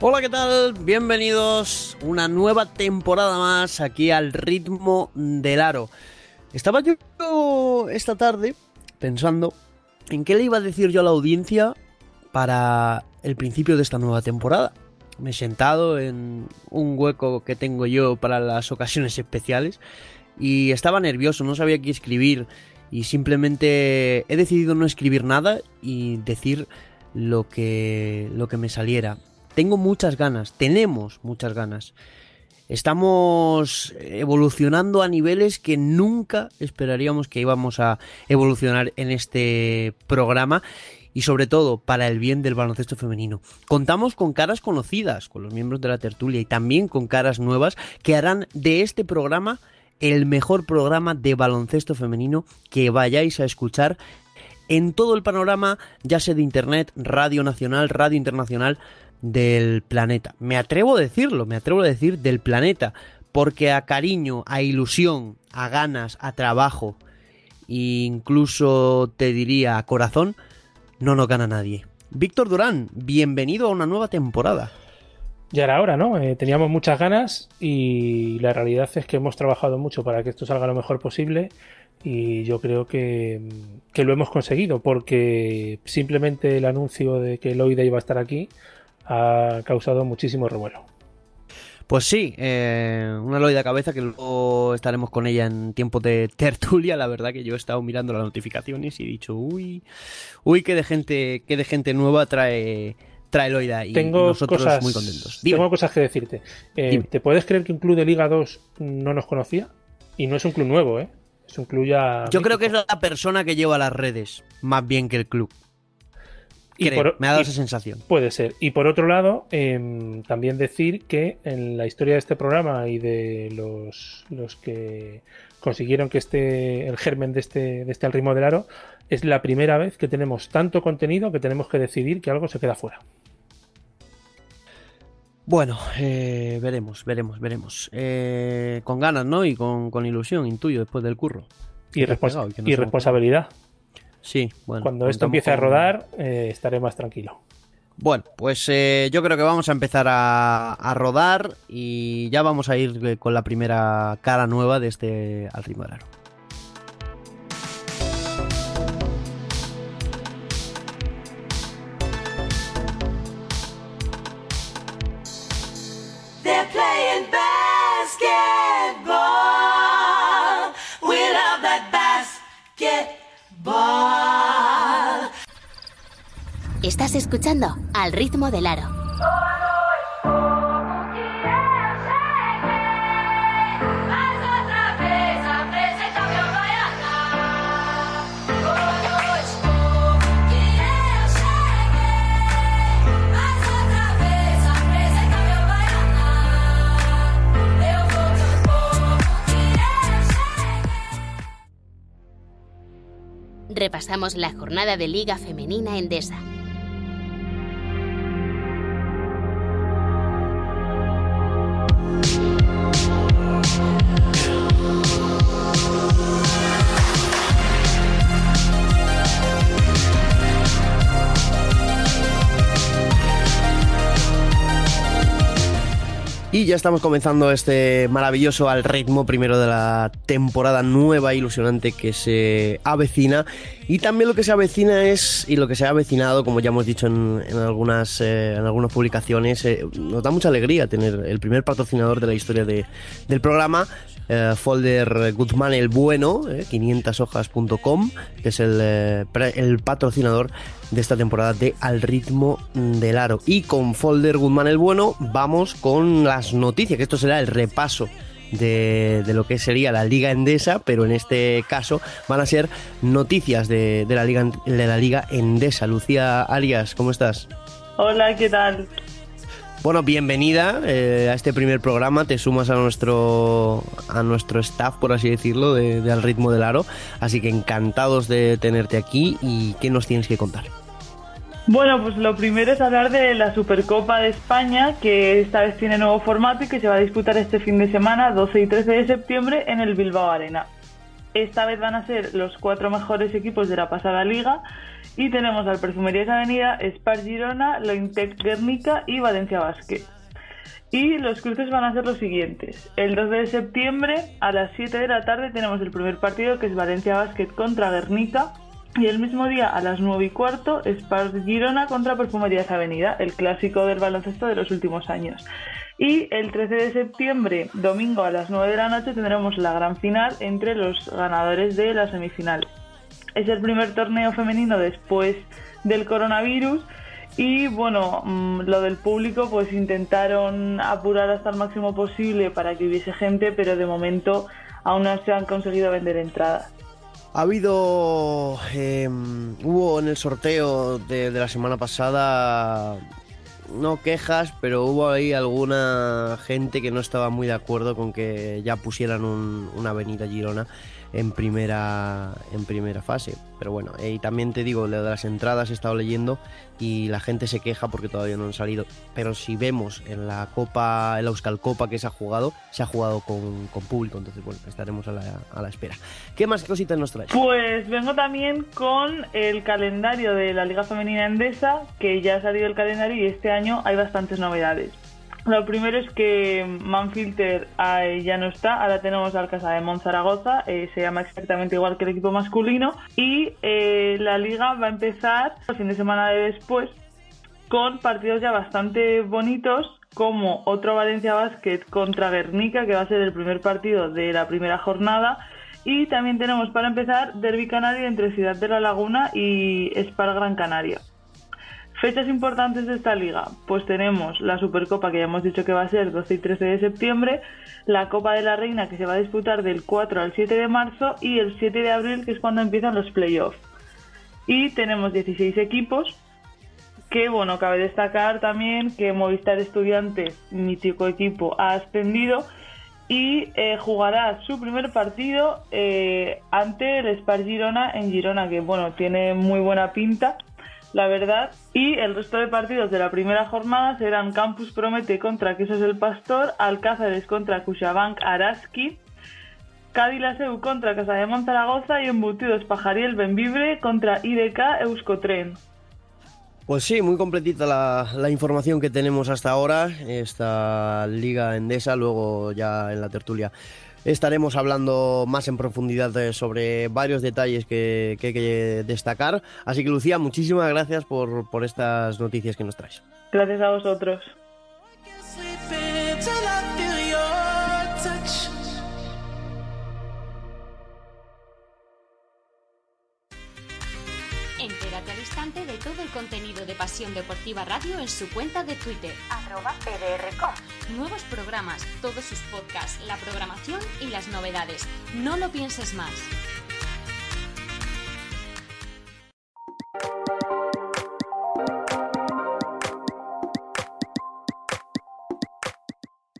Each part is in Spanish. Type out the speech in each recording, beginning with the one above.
Hola, ¿qué tal? Bienvenidos una nueva temporada más aquí al ritmo del aro. Estaba yo esta tarde pensando en qué le iba a decir yo a la audiencia para el principio de esta nueva temporada. Me he sentado en un hueco que tengo yo para las ocasiones especiales y estaba nervioso, no sabía qué escribir y simplemente he decidido no escribir nada y decir lo que lo que me saliera tengo muchas ganas, tenemos muchas ganas. Estamos evolucionando a niveles que nunca esperaríamos que íbamos a evolucionar en este programa y sobre todo para el bien del baloncesto femenino. Contamos con caras conocidas, con los miembros de la tertulia y también con caras nuevas que harán de este programa el mejor programa de baloncesto femenino que vayáis a escuchar en todo el panorama, ya sea de Internet, Radio Nacional, Radio Internacional, del planeta. Me atrevo a decirlo, me atrevo a decir del planeta, porque a cariño, a ilusión, a ganas, a trabajo, e incluso te diría a corazón, no nos gana nadie. Víctor Durán, bienvenido a una nueva temporada. Ya era hora, ¿no? Eh, teníamos muchas ganas y la realidad es que hemos trabajado mucho para que esto salga lo mejor posible y yo creo que, que lo hemos conseguido porque simplemente el anuncio de que Loida iba a estar aquí ha causado muchísimo revuelo. Pues sí, eh, una loida cabeza que luego estaremos con ella en tiempos de tertulia. La verdad que yo he estado mirando las notificaciones y he dicho, uy, uy, qué de gente, qué de gente nueva trae, trae Loida y tengo nosotros cosas, muy contentos. Tengo cosas que decirte. Eh, ¿Te puedes creer que un club de Liga 2 no nos conocía? Y no es un club nuevo, ¿eh? Es un club ya. Yo creo que es la persona que lleva las redes, más bien que el club. Y Creo, por- me ha dado y- esa sensación. Puede ser. Y por otro lado, em, también decir que en la historia de este programa y de los, los que consiguieron que este, el germen de este, de este al ritmo del aro, es la primera vez que tenemos tanto contenido que tenemos que decidir que algo se queda fuera. Bueno, eh, veremos, veremos, veremos. Eh, con ganas, ¿no? Y con, con ilusión, intuyo, después del curro. Y, pegado no responsabilidad. Sí, bueno. Cuando esto contamos empiece a rodar, eh, estaré más tranquilo. Bueno, pues eh, yo creo que vamos a empezar a, a rodar y ya vamos a ir con la primera cara nueva de este Al ritmo del aro. Estás escuchando Al ritmo del aro. Repasamos la jornada de Liga Femenina Endesa. Y ya estamos comenzando este maravilloso al ritmo primero de la temporada nueva ilusionante que se avecina. Y también lo que se avecina es, y lo que se ha avecinado, como ya hemos dicho en, en algunas, eh, en algunas publicaciones, eh, nos da mucha alegría tener el primer patrocinador de la historia de- del programa eh, folder Guzmán el Bueno, eh, 500hojas.com, que es el, eh, el patrocinador de esta temporada de Al ritmo del aro. Y con folder Guzmán el Bueno vamos con las noticias, que esto será el repaso de, de lo que sería la Liga Endesa, pero en este caso van a ser noticias de, de la, Liga, de la Liga Endesa. Lucía Arias, ¿cómo estás? Hola, ¿qué tal? Bueno, bienvenida eh, a este primer programa. Te sumas a nuestro a nuestro staff, por así decirlo, de, de Al ritmo del aro. Así que encantados de tenerte aquí. ¿Y qué nos tienes que contar? Bueno, pues lo primero es hablar de la Supercopa de España, que esta vez tiene nuevo formato y que se va a disputar este fin de semana, 12 y 13 de septiembre, en el Bilbao Arena. Esta vez van a ser los cuatro mejores equipos de la pasada liga y tenemos al Perfumerías Avenida, Spar Girona, Lointec Guernica y Valencia Basket. Y los cruces van a ser los siguientes. El 12 de septiembre a las 7 de la tarde tenemos el primer partido que es Valencia Basket contra Guernica. Y el mismo día a las 9 y cuarto Spar Girona contra Perfumerías Avenida, el clásico del baloncesto de los últimos años. Y el 13 de septiembre, domingo a las 9 de la noche, tendremos la gran final entre los ganadores de la semifinal. Es el primer torneo femenino después del coronavirus y bueno, mm, lo del público pues intentaron apurar hasta el máximo posible para que hubiese gente, pero de momento aún no se han conseguido vender entradas. Ha habido. eh, hubo en el sorteo de la semana pasada. No quejas, pero hubo ahí alguna gente que no estaba muy de acuerdo con que ya pusieran un- una avenida Girona en primera en primera fase. Pero bueno, eh, y también te digo, lo de las entradas he estado leyendo y la gente se queja porque todavía no han salido. Pero si vemos en la Copa, en la Euskal Copa que se ha jugado, se ha jugado con, con público, entonces bueno, estaremos a la, a la espera. ¿Qué más cositas nos traes? Pues vengo también con el calendario de la Liga Femenina Endesa, que ya ha salido el calendario y este año hay bastantes novedades. Lo primero es que Manfilter ya no está, ahora tenemos al Casa de Monzaragoza, eh, se llama exactamente igual que el equipo masculino, y eh, la liga va a empezar el fin de semana de después con partidos ya bastante bonitos como otro Valencia Basket contra Guernica, que va a ser el primer partido de la primera jornada. Y también tenemos para empezar Derby Canario entre Ciudad de la Laguna y Spar Gran Canaria. Fechas importantes de esta liga, pues tenemos la Supercopa que ya hemos dicho que va a ser 12 y 13 de septiembre, la Copa de la Reina que se va a disputar del 4 al 7 de marzo y el 7 de abril que es cuando empiezan los playoffs. Y tenemos 16 equipos, que bueno, cabe destacar también que Movistar Estudiantes, mítico equipo, ha ascendido y eh, jugará su primer partido eh, ante el Spar Girona en Girona, que bueno, tiene muy buena pinta, la verdad. Y el resto de partidos de la primera jornada serán Campus Promete contra Quesos el Pastor, Alcázares contra Cuchabank Araski, Cádiz contra Casa de Monzaragoza y Embutidos Pajariel Benvibre contra IDK Euskotren. Pues sí, muy completita la, la información que tenemos hasta ahora, esta Liga Endesa, luego ya en la tertulia estaremos hablando más en profundidad eh, sobre varios detalles que, que hay que destacar. Así que Lucía, muchísimas gracias por, por estas noticias que nos traes. Gracias a vosotros. De todo el contenido de Pasión Deportiva Radio en su cuenta de Twitter. Arroba PDRcom. Nuevos programas, todos sus podcasts, la programación y las novedades. No lo pienses más.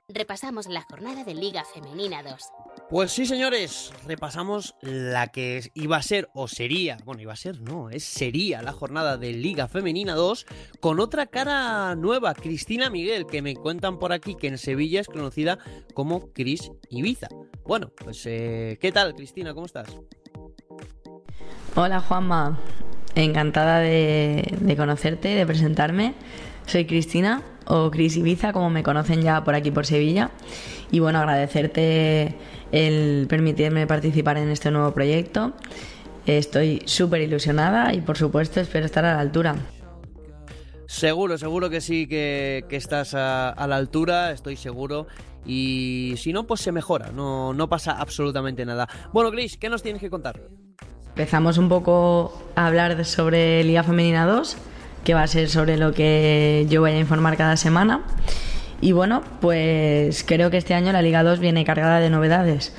Repasamos la jornada de Liga Femenina 2. Pues sí, señores, repasamos la que iba a ser o sería, bueno, iba a ser, no, es sería la jornada de Liga Femenina 2 con otra cara nueva, Cristina Miguel, que me cuentan por aquí que en Sevilla es conocida como Cris Ibiza. Bueno, pues eh, ¿qué tal, Cristina? ¿Cómo estás? Hola Juanma, encantada de, de conocerte, de presentarme. Soy Cristina, o Cris Ibiza, como me conocen ya por aquí por Sevilla. Y bueno, agradecerte el permitirme participar en este nuevo proyecto. Estoy súper ilusionada y por supuesto espero estar a la altura. Seguro, seguro que sí, que, que estás a, a la altura, estoy seguro. Y si no, pues se mejora, no, no pasa absolutamente nada. Bueno, Chris, ¿qué nos tienes que contar? Empezamos un poco a hablar sobre Liga Femenina 2, que va a ser sobre lo que yo voy a informar cada semana. Y bueno, pues creo que este año la Liga 2 viene cargada de novedades.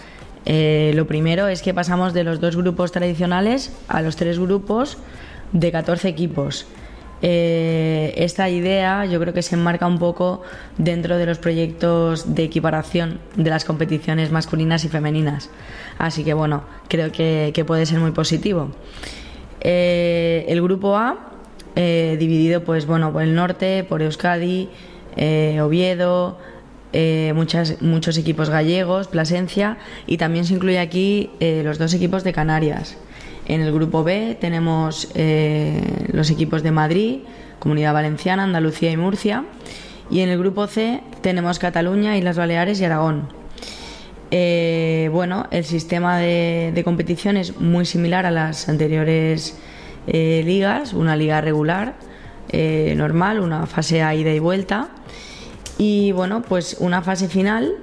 Eh, lo primero es que pasamos de los dos grupos tradicionales a los tres grupos de 14 equipos. Eh, esta idea yo creo que se enmarca un poco dentro de los proyectos de equiparación de las competiciones masculinas y femeninas. Así que bueno, creo que, puede ser muy positivo. Eh, el grupo A, dividido pues bueno por el norte, por Euskadi, eh, Oviedo, eh, muchas, muchos equipos gallegos, Plasencia, y también se incluye aquí eh, los dos equipos de Canarias. En el grupo B tenemos los equipos de Madrid, Comunidad Valenciana, Andalucía y Murcia. Y en el grupo C tenemos Cataluña, Islas Baleares y Aragón. Bueno, el sistema de, competición es muy similar a las anteriores ligas, una liga regular, normal, una fase a ida y vuelta. Y bueno, pues una fase final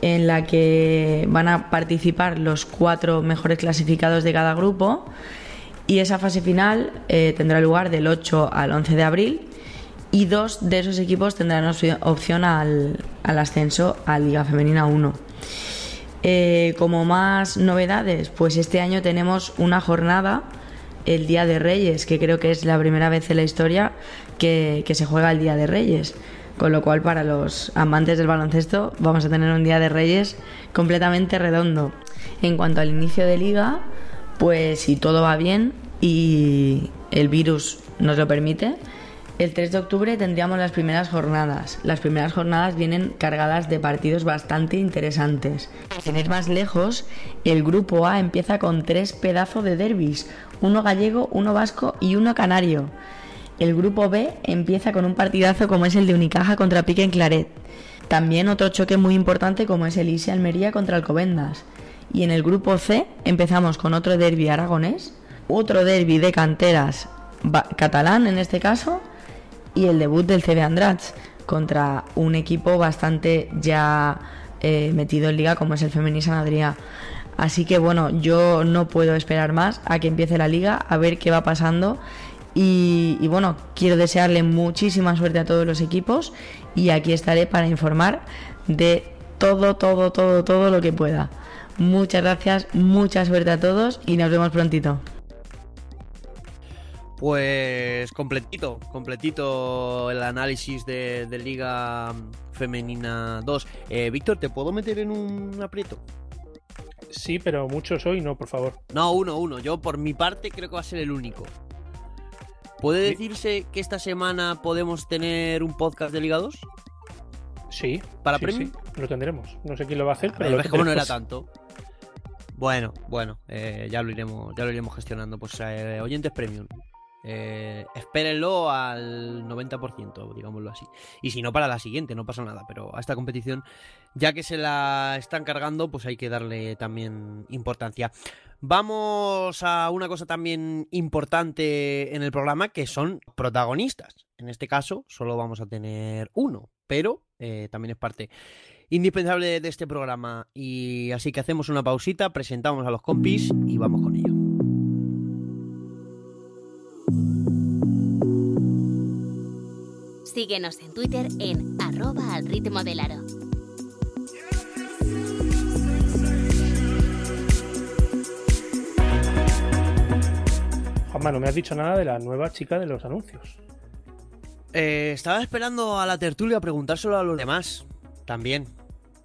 en la que van a participar los cuatro mejores clasificados de cada grupo. Y esa fase final eh, tendrá lugar del 8 al 11 de abril. Y dos de esos equipos tendrán opci- opción al, ascenso a Liga Femenina 1. Eh, como más novedades, pues este año tenemos una jornada, el Día de Reyes, que creo que es la primera vez en la historia que se juega el Día de Reyes. Con lo cual, para los amantes del baloncesto, vamos a tener un Día de Reyes completamente redondo. En cuanto al inicio de liga, pues si todo va bien y el virus nos lo permite, el 3 de octubre tendríamos las primeras jornadas. Las primeras jornadas vienen cargadas de partidos bastante interesantes. Sin ir más lejos, el grupo A empieza con tres pedazos de derbis, uno gallego, uno vasco y uno canario. El grupo B empieza con un partidazo como es el de Unicaja contra Pique en Claret. También otro choque muy importante como es el Isi Almería contra Alcobendas. Y en el grupo C empezamos con otro derby aragonés, otro derby de canteras catalán en este caso, y el debut del CB Andrats contra un equipo bastante ya eh, metido en liga como es el Femení San Adrià. Así que bueno, yo no puedo esperar más a que empiece la liga, a ver qué va pasando. Y, y bueno, quiero desearle muchísima suerte a todos los equipos y aquí estaré para informar de todo, todo, todo, todo lo que pueda. Muchas gracias, mucha suerte a todos y nos vemos prontito. Pues completito, completito el análisis de, de Liga Femenina 2. Eh, Víctor, ¿te puedo meter en un aprieto? Sí, pero muchos hoy no, por favor. No, uno, uno. Yo por mi parte creo que va a ser el único. ¿Puede Sí. decirse que esta semana podemos tener un podcast de Liga 2? Sí. ¿Para sí, premium? sí, lo tendremos. No sé quién lo va a hacer, A pero ver, lo ves cómo no era tanto. Bueno, bueno, eh, ya lo iremos, ya lo iremos gestionando. Pues eh, oyentes premium. Eh, espérenlo al 90%, digámoslo así. Y si no, para la siguiente, no pasa nada. Pero a esta competición, ya que se la están cargando, pues hay que darle también importancia. Vamos a una cosa también importante en el programa, que son protagonistas. En este caso, solo vamos a tener uno, pero eh, también es parte indispensable de este programa. Y así que hacemos una pausita, presentamos a los compis y vamos con ello. Síguenos en Twitter en arroba al ritmo del aro. Juanma, no me has dicho nada de la nueva chica de los anuncios. Eh, estaba esperando a la tertulia preguntárselo a los demás también.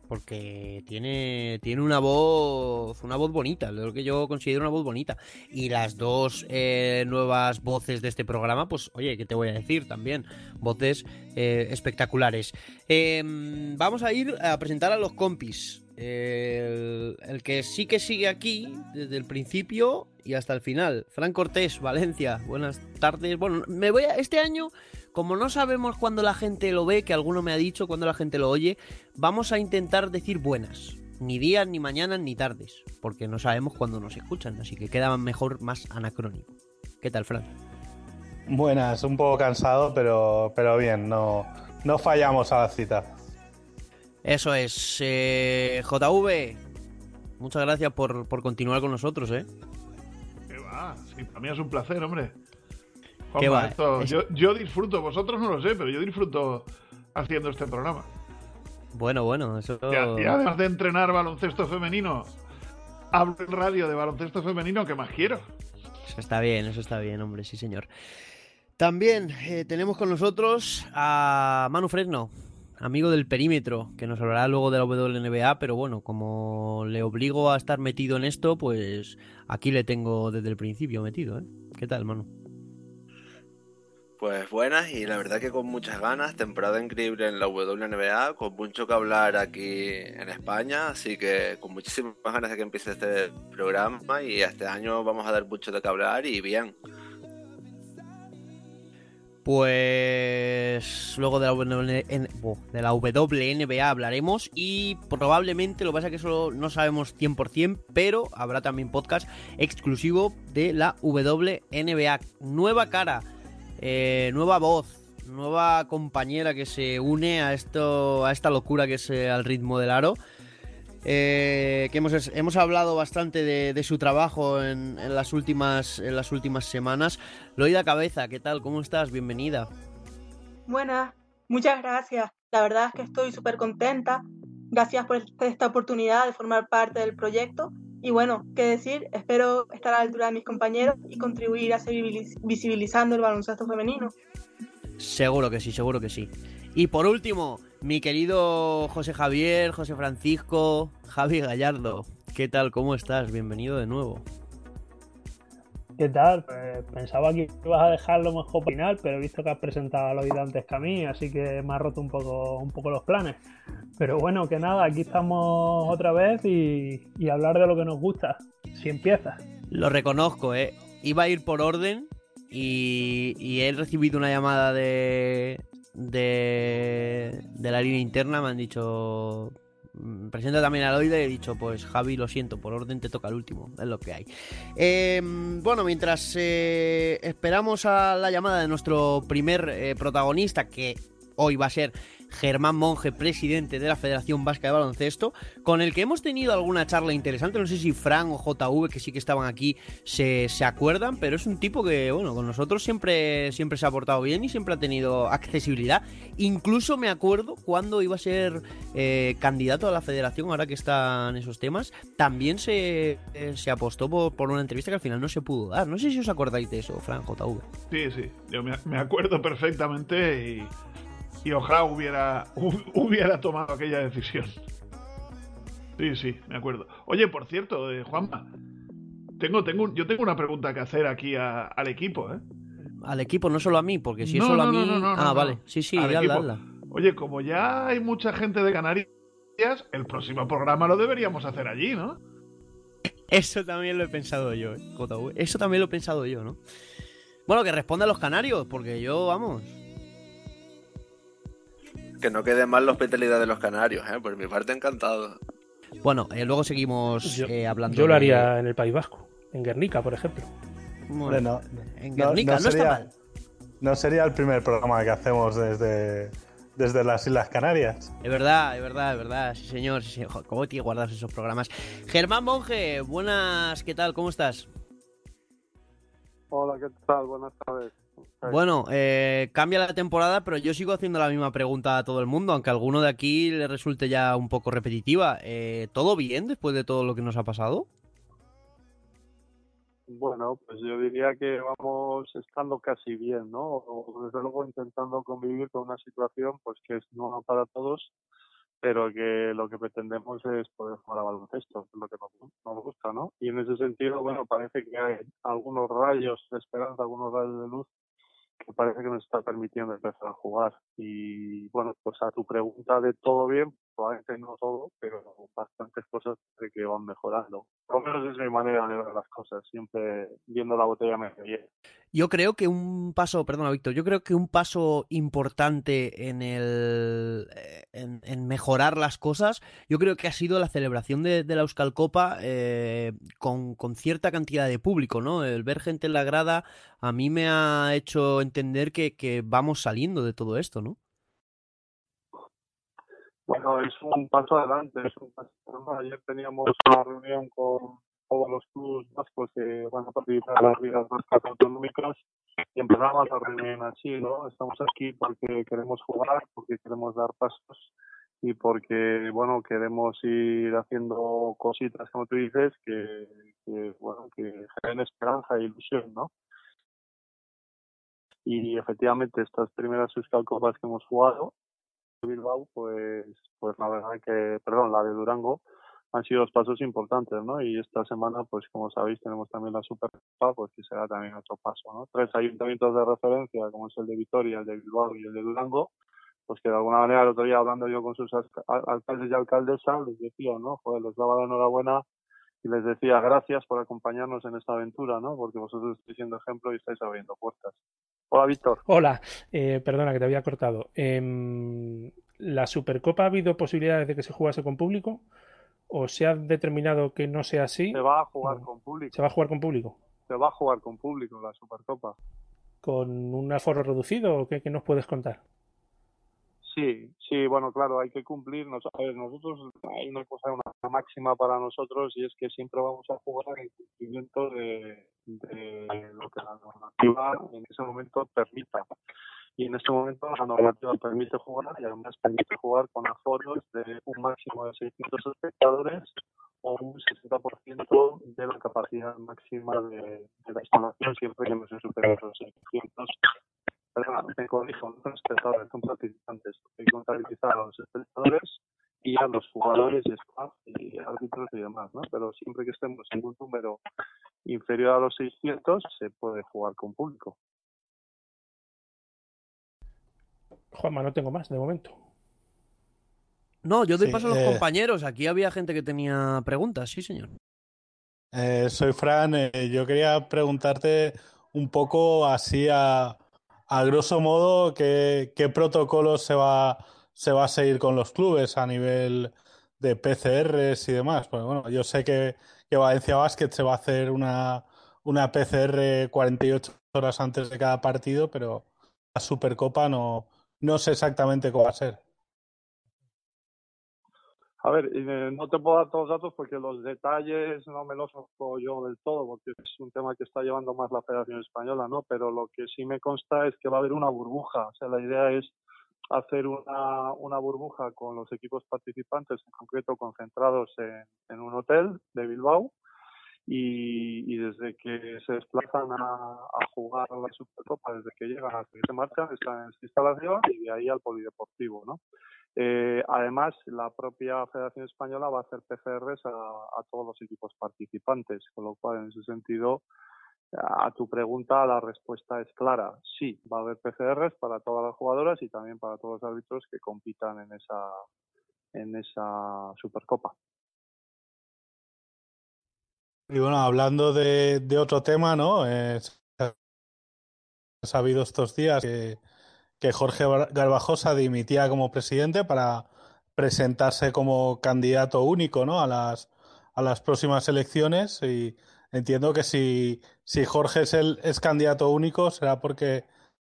Porque tiene, tiene una voz. Una voz bonita. Lo que yo considero una voz bonita. Y las dos eh, nuevas voces de este programa, pues, oye, ¿qué te voy a decir también? Voces eh, espectaculares. Eh, vamos a ir a presentar a los compis. El, que sí que sigue aquí desde el principio y hasta el final. Fran Cortés, Valencia. Buenas tardes. Bueno, me voy a. Este año como no sabemos cuándo la gente lo ve, que alguno me ha dicho cuándo la gente lo oye, vamos a intentar decir buenas. Ni días, ni mañanas, ni tardes. Porque no sabemos cuándo nos escuchan. Así que queda mejor más anacrónico. ¿Qué tal, Fran? Buenas, un poco cansado, pero, pero bien, no, no fallamos a la cita. Eso es. Eh, JV, muchas gracias por, por continuar con nosotros, ¿eh? ¿Qué va? Sí, para mí es un placer, hombre. ¿Qué Juanma, va? esto- Es- yo, yo disfruto, vosotros no lo sé, pero yo disfruto haciendo este programa. Bueno, bueno, eso... Y además de entrenar baloncesto femenino, hablo en radio de baloncesto femenino que más quiero. Eso está bien, eso está bien, hombre, sí, señor. También eh, tenemos con nosotros a Manu Fresno, amigo del perímetro, que nos hablará luego de la WNBA, pero bueno, como le obligo a estar metido en esto, pues aquí le tengo desde el principio metido, ¿eh? ¿Qué tal, Manu? Pues buenas y la verdad que con muchas ganas, temporada increíble en la WNBA, con mucho que hablar aquí en España, así que con muchísimas ganas de que empiece este programa y este año vamos a dar mucho de qué hablar y bien. Pues luego de la, WNBA hablaremos y probablemente, lo que pasa es que eso no sabemos 100%, pero habrá también podcast exclusivo de la WNBA. Nueva cara, eh, nueva voz, nueva compañera que se une a, esto, a esta locura que es eh, al ritmo del aro. Eh, que hemos, hemos hablado bastante de, de su trabajo en, en las últimas, en las últimas semanas. Loida Cabeza, ¿qué tal? ¿Cómo estás? Bienvenida. Buenas, muchas gracias. La verdad es que estoy súper contenta. Gracias por este- esta oportunidad de formar parte del proyecto. Y bueno, qué decir, espero estar a la altura de mis compañeros y contribuir a seguir visi- visibilizando el baloncesto femenino. Seguro que sí, seguro que sí. Y por último, mi querido José Javier, José Francisco, Javi Gallardo. ¿Qué tal? ¿Cómo estás? Bienvenido de nuevo. ¿Qué tal? Pues pensaba que ibas a dejarlo mejor para final, pero he visto que has presentado a Loida antes que a mí, así que me ha roto un poco, un poco los planes. Pero bueno, que nada, aquí estamos otra vez y, y hablar de lo que nos gusta. Si empiezas. Lo reconozco, ¿eh? Iba a ir por orden y, y he recibido una llamada de, de, de la línea interna. Me han dicho, mm, presenta también a Loida y he dicho, pues Javi, lo siento, por orden te toca el último, es lo que hay. Eh, bueno, mientras eh, esperamos a la llamada de nuestro primer eh, protagonista, que hoy va a ser Germán Monge, presidente de la Federación Vasca de Baloncesto, con el que hemos tenido alguna charla interesante. No sé si Fran o JV, que sí que estaban aquí, se, se acuerdan, pero es un tipo que, bueno, con nosotros siempre, siempre se ha portado bien y siempre ha tenido accesibilidad. Incluso me acuerdo cuando iba a ser eh, candidato a la Federación, ahora que están esos temas, también se, eh, se apostó por, por una entrevista que al final no se pudo dar. No sé si os acordáis de eso, Fran, JV. Sí, sí, yo me, me acuerdo perfectamente y, y ojalá hubiera, hu- hubiera tomado aquella decisión. Sí, sí, me acuerdo. Oye, por cierto, eh, Juanma, tengo, tengo, un- yo tengo una pregunta que hacer aquí a- al equipo, ¿eh? Al equipo, no solo a mí, porque si No, es solo no, a mí. no, ah, vale. Sí, sí, hazla. Oye, como ya hay mucha gente de Canarias, el próximo programa lo deberíamos hacer allí, ¿no? Eso también lo he pensado yo, eh. Eso también lo he pensado yo, ¿no? Bueno, que responda a los canarios, porque yo, vamos. Que no quede mal la hospitalidad de los canarios, ¿eh? por mi parte encantado. Bueno, eh, luego seguimos Yo, eh, hablando. yo lo de- haría en el País Vasco, en Guernica, por ejemplo. Bueno, no- en no- Guernica, no no, está sería- mal. No sería el primer programa que hacemos desde, desde las Islas Canarias. Es verdad, es verdad, es verdad. Sí, señor. Sí, señor. ¿Cómo tiene guardados esos programas? Germán Monge, buenas, ¿qué tal? ¿Cómo estás? Hola, ¿qué tal? Buenas tardes. Bueno, eh, cambia la temporada, pero yo sigo haciendo la misma pregunta a todo el mundo, aunque a alguno de aquí le resulte ya un poco repetitiva. Eh, ¿Todo bien después de todo lo que nos ha pasado? Bueno, pues yo diría que vamos estando casi bien, ¿no? O, desde luego intentando convivir con una situación pues que es nueva para todos, pero que lo que pretendemos es poder jugar a baloncesto, que es lo que nos, nos gusta, ¿no? Y en ese sentido, bueno, parece que hay algunos rayos de esperanza, algunos rayos de luz que parece que nos está permitiendo empezar a jugar. Y bueno, pues a tu pregunta de todo bien, probablemente no todo, pero bastantes cosas de que van mejorando. Por lo menos es mi manera de ver las cosas, siempre viendo la botella medio. Yo creo que un paso, perdona Víctor, yo creo que un paso importante en el, eh, en, en mejorar las cosas, yo creo que ha sido la celebración de, de la Euskal Copa eh, con, con cierta cantidad de público, ¿no? El ver gente en la grada a mí me ha hecho entender que, que vamos saliendo de todo esto, ¿no? Bueno, es un paso adelante, es un paso. Ayer teníamos una reunión con todos los clubes vascos que van a participar en las ligas vascas autonómicas y empezamos la reunión así, ¿no? Estamos aquí porque queremos jugar, porque queremos dar pasos y porque, bueno, queremos ir haciendo cositas, como tú dices, que, que bueno, que generen esperanza e ilusión, ¿no? Y efectivamente estas primeras Euskal Copas que hemos jugado, Bilbao, pues, pues la verdad que, perdón, la de Durango, han sido los pasos importantes, ¿no? Y esta semana, pues como sabéis, tenemos también la Supercopa, pues que será también otro paso, ¿no? Tres ayuntamientos de referencia, como es el de Vitoria, el de Bilbao y el de Durango, pues que de alguna manera el otro día hablando yo con sus alca- al- alcaldes y alcaldesas, les decía, ¿no? Joder, les daba la enhorabuena y les decía gracias por acompañarnos en esta aventura, ¿no? Porque vosotros estáis siendo ejemplo y estáis abriendo puertas. Hola, Víctor. Hola, eh, perdona que te había cortado. Em, ¿la Supercopa ha habido posibilidades de que se jugase con público? ¿O se ha determinado que no sea así? Se va a jugar con público. ¿Se va a jugar con público? Se va a jugar con público la Supercopa. ¿Con un aforo reducido o qué, qué nos puedes contar? Sí, sí, bueno, claro, hay que cumplir. nos- A ver, nosotros hay una cosa, una máxima para nosotros y es que siempre vamos a jugar en cumplimiento de, de lo que la normativa en ese momento permita. Y en este momento la normativa permite jugar y además permite jugar con aforos de un máximo de 600 espectadores o un 60% de la capacidad máxima de, de la instalación siempre que no se superen los 600 Perdona, me corrijo, no son espectadores, son participantes. Hay que contabilizar a los espectadores y a los jugadores y staff y árbitros y demás, ¿no? Pero siempre que estemos en un número inferior a los 600 se puede jugar con público. Juanma, no tengo más de momento. No, yo doy Sí, paso a los eh, compañeros. Aquí había gente que tenía preguntas, sí, señor. Eh, soy Fran. eh, yo quería preguntarte un poco así a, a grosso modo qué, qué protocolos se va, se va a seguir con los clubes a nivel de PCRs y demás. Pues bueno, yo sé que, que Valencia Basket se va a hacer una, una PCR 48 horas antes de cada partido, pero la Supercopa no, no sé exactamente cómo va a ser. A ver, eh, no te puedo dar todos los datos porque los detalles no me los conozco yo del todo, porque es un tema que está llevando más la Federación Española, ¿no? Pero lo que sí me consta es que va a haber una burbuja. O sea, la idea es hacer una, una burbuja con los equipos participantes, en concreto concentrados en, en un hotel de Bilbao, y, desde que se desplazan a, a jugar la Supercopa, desde que llegan hasta que se marchan, están en esa instalación y de ahí al polideportivo, ¿no? Eh, además, la propia Federación Española va a hacer PCRs a, a todos los equipos participantes, con lo cual, en ese sentido, a tu pregunta, la respuesta es clara. Sí, va a haber PCRs para todas las jugadoras y también para todos los árbitros que compitan en esa, en esa Supercopa. Y bueno, hablando de, otro tema, ¿no? Eh, ha sabido estos días que, que Jorge Garbajosa dimitía como presidente para presentarse como candidato único, ¿no? A las, a las próximas elecciones. Y entiendo que si, si Jorge es, el, es candidato único, será porque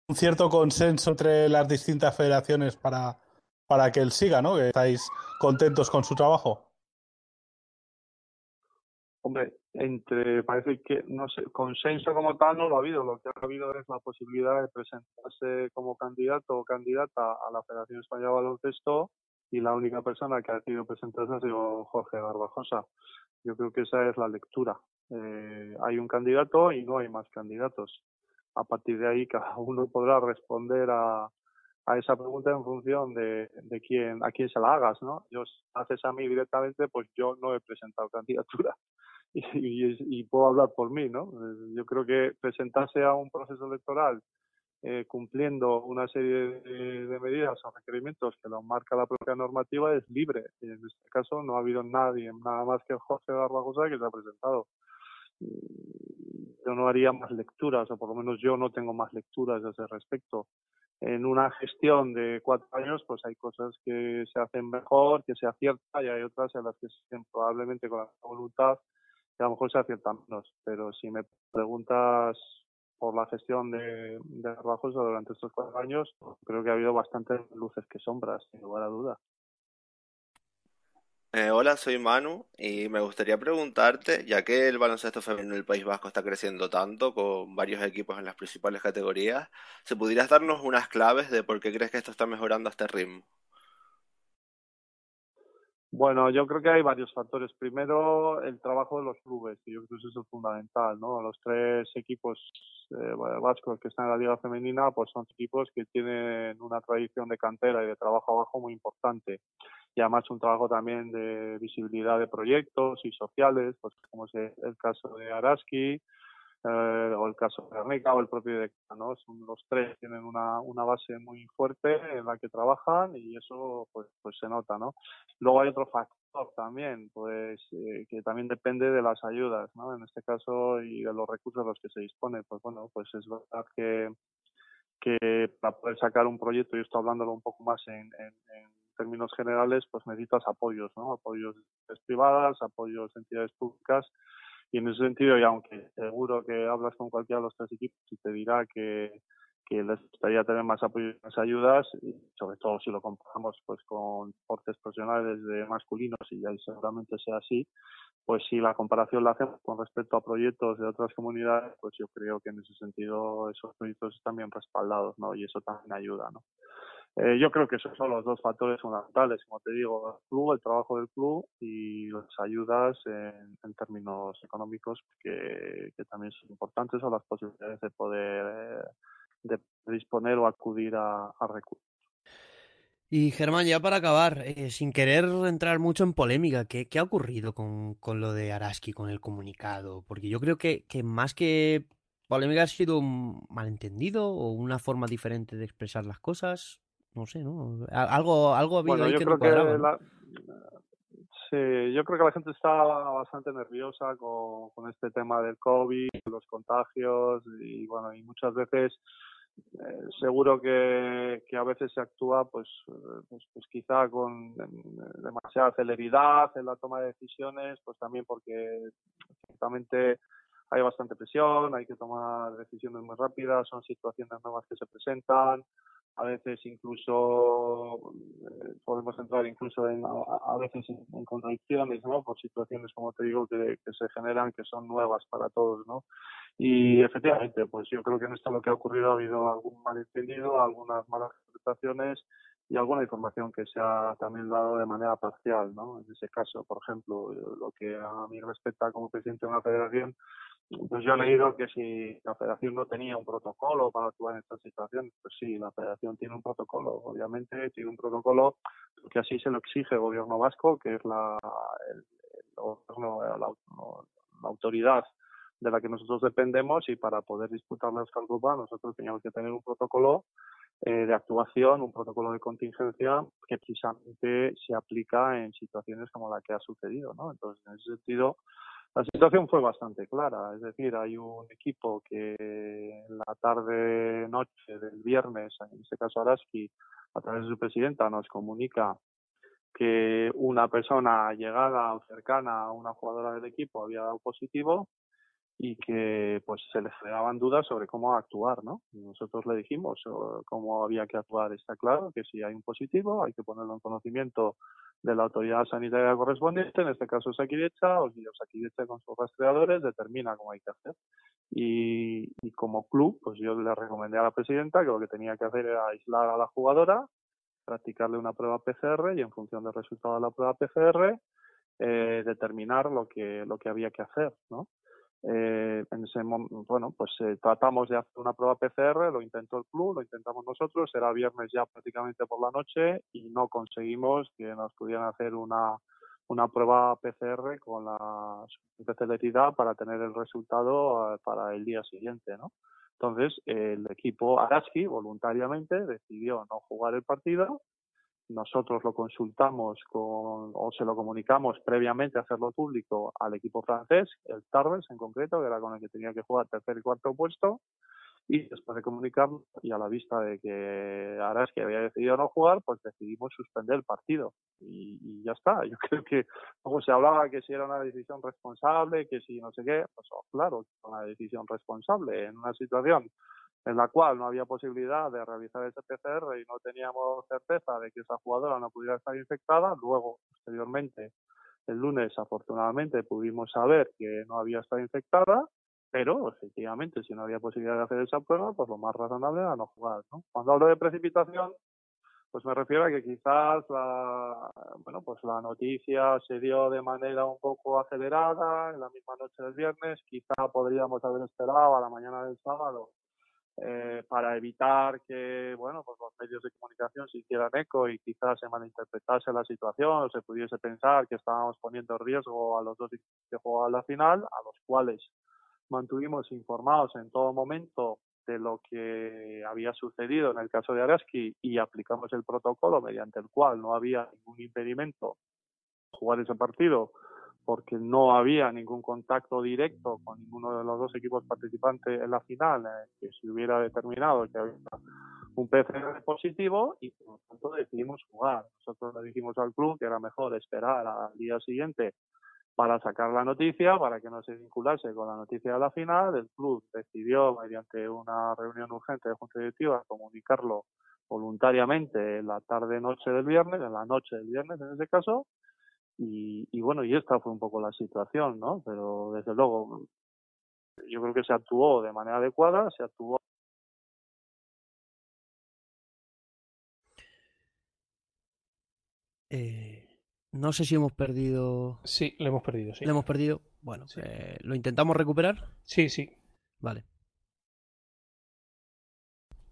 un cierto consenso entre las distintas federaciones para, para que él siga, ¿no? Que estáis contentos con su trabajo. Hombre, entre, parece que, no sé, consenso como tal no lo ha habido. Lo que ha habido es la posibilidad de presentarse como candidato o candidata a la Federación Española de Baloncesto y la única persona que ha decidido presentarse ha sido Jorge Garbajosa. Yo creo que esa es la lectura. Eh, hay un candidato y no hay más candidatos. A partir de ahí cada uno podrá responder a, a esa pregunta en función de, de quién, a quién se la hagas, ¿no? Yo, haces a mí directamente, pues yo no he presentado candidatura y, y, puedo hablar por mí, ¿no? Yo creo que presentarse a un proceso electoral eh, cumpliendo una serie de, medidas o requerimientos que lo marca la propia normativa es libre. Y en este caso no ha habido nadie, nada más que Jorge Barbagosa, que se ha presentado. Yo no haría más lecturas, o por lo menos yo no tengo más lecturas a ese respecto. En una gestión de cuatro años, pues hay cosas que se hacen mejor, que se acierta y hay otras en las que se hacen probablemente con la voluntad que a lo mejor se aciertan menos. Pero si me preguntas por la gestión de, de Garbajosa durante estos cuatro años, creo que ha habido bastantes luces que sombras, sin lugar a duda. Eh, hola, soy Manu y me gustaría preguntarte, ya que el baloncesto femenino del País Vasco está creciendo tanto con varios equipos en las principales categorías, si pudieras darnos unas claves de por qué crees que esto está mejorando a este ritmo. Bueno, yo creo que hay varios factores. Primero, el trabajo de los clubes, y yo creo que eso es fundamental, ¿no? Los tres equipos eh, vascos que están en la Liga Femenina, pues son equipos que tienen una tradición de cantera y de trabajo abajo muy importante. Y además un trabajo también de visibilidad de proyectos y sociales, pues como es el caso de Araski, eh, o el caso de Arnica o el propio de ¿no? Son los tres tienen una, una base muy fuerte en la que trabajan y eso pues pues se nota, ¿no? Luego hay otro factor también, pues eh, que también depende de las ayudas, ¿no? En este caso y de los recursos a los que se dispone, pues bueno, pues es verdad que que para poder sacar un proyecto, y estoy hablándolo un poco más en, en, en términos generales, pues necesitas apoyos, ¿no? Apoyos de privadas, apoyos de entidades públicas y en ese sentido, y aunque seguro que hablas con cualquiera de los tres equipos y te dirá que, que les gustaría tener más apoyo y más ayudas, y sobre todo si lo comparamos pues con deportes profesionales de masculinos, y ahí seguramente sea así, pues si la comparación la hacemos con respecto a proyectos de otras comunidades, pues yo creo que en ese sentido esos proyectos están bien respaldados, ¿no? Y eso también ayuda, ¿no? Eh, yo creo que esos son los dos factores fundamentales, como te digo, el club, el trabajo del club y las ayudas en, términos económicos que, que, también son importantes o las posibilidades de poder de disponer o acudir a, a recursos. Y Germán, ya para acabar, eh, sin querer entrar mucho en polémica, ¿qué, qué ha ocurrido con, con, lo de Araski, con el comunicado? Porque yo creo que, que más que polémica ha sido un malentendido o una forma diferente de expresar las cosas no sé, ¿no? Algo, algo ha habido bueno, ahí yo que creo no cuadraba, que ¿no? la, sí, yo creo que la gente está bastante nerviosa con, con este tema del COVID, los contagios y bueno, y muchas veces eh, seguro que, que a veces se actúa pues, pues, pues quizá con demasiada celeridad en la toma de decisiones, pues también porque ciertamente hay bastante presión, hay que tomar decisiones muy rápidas, son situaciones nuevas que se presentan, a veces incluso eh, podemos entrar incluso en, a, veces en, contradicciones, ¿no? Por situaciones, como te digo, que, se generan, que son nuevas para todos, ¿no? Y efectivamente, pues yo creo que en esto lo que ha ocurrido ha habido algún malentendido, algunas malas interpretaciones y alguna información que se ha también dado de manera parcial, ¿no? En ese caso, por ejemplo, lo que a mí respecta como presidente de una federación, pues yo he leído que si la federación no tenía un protocolo para actuar en estas situaciones, pues sí, la federación tiene un protocolo, obviamente tiene un protocolo porque así se lo exige el gobierno vasco, que es la, el, el gobierno, la, la, autoridad de la que nosotros dependemos y para poder disputar la Copa nosotros teníamos que tener un protocolo eh, de actuación, un protocolo de contingencia que precisamente se aplica en situaciones como la que ha sucedido, ¿no? Entonces, en ese sentido, la situación fue bastante clara, es decir, hay un equipo que en la tarde noche del viernes, en este caso Araski, a través de su presidenta nos comunica que una persona llegada o cercana a una jugadora del equipo había dado positivo y que pues se le generaban dudas sobre cómo actuar, ¿no? Nosotros le dijimos cómo había que actuar, está claro que si hay un positivo hay que ponerlo en conocimiento de la autoridad sanitaria correspondiente, en este caso Saquidecha, o si Saquidecha con sus rastreadores determina cómo hay que hacer. Y, y como club, pues yo le recomendé a la presidenta que lo que tenía que hacer era aislar a la jugadora, practicarle una prueba PCR y en función del resultado de la prueba PCR eh, determinar lo que lo que había que hacer, ¿no? Eh, en ese bueno, pues eh, tratamos de hacer una prueba PCR, lo intentó el club, lo intentamos nosotros, era viernes ya prácticamente por la noche y no conseguimos que nos pudieran hacer una, una prueba PCR con la suficiente celeridad para tener el resultado uh, para el día siguiente, ¿no? Entonces, el equipo Araski voluntariamente decidió no jugar el partido nosotros lo consultamos con, o se lo comunicamos previamente a hacerlo público al equipo francés, el Tarbes en concreto, que era con el que tenía que jugar tercer y cuarto puesto, Y después de comunicarlo y a la vista de que Araski había decidido no jugar, pues decidimos suspender el partido. Y, y ya está. Yo creo que, como se hablaba que si era una decisión responsable, que si no sé qué, pues oh, claro, que una decisión responsable en una situación en la cual no había posibilidad de realizar ese PCR y no teníamos certeza de que esa jugadora no pudiera estar infectada. Luego, posteriormente, el lunes, afortunadamente, pudimos saber que no había estado infectada, pero efectivamente, si no había posibilidad de hacer esa prueba, pues lo más razonable era no jugar. Cuando hablo de precipitación, pues me refiero a que quizás la, bueno, pues la noticia se dio de manera un poco acelerada en la misma noche del viernes. Quizá podríamos haber esperado a la mañana del sábado eh, para evitar que bueno pues los medios de comunicación se hicieran eco y quizás se malinterpretase la situación o se pudiese pensar que estábamos poniendo en riesgo a los dos que jugaban la final, a los cuales mantuvimos informados en todo momento de lo que había sucedido en el caso de Araski y aplicamos el protocolo mediante el cual no había ningún impedimento jugar ese partido porque no había ningún contacto directo con ninguno de los dos equipos participantes en la final, eh, que se hubiera determinado que había un PCR positivo y por lo tanto decidimos jugar. Nosotros le dijimos al club que era mejor esperar al día siguiente para sacar la noticia, para que no se vinculase con la noticia de la final. El club decidió, mediante una reunión urgente de junta directiva, comunicarlo voluntariamente en la tarde-noche del viernes, en la noche del viernes en ese caso, y, y bueno, y esta fue un poco la situación, ¿no? Pero desde luego, yo creo que se actuó de manera adecuada, se actuó Eh, no sé si hemos perdido. Sí, lo hemos perdido, sí. ¿Lo hemos perdido? Bueno, eh, ¿lo intentamos recuperar? Sí, sí. Vale.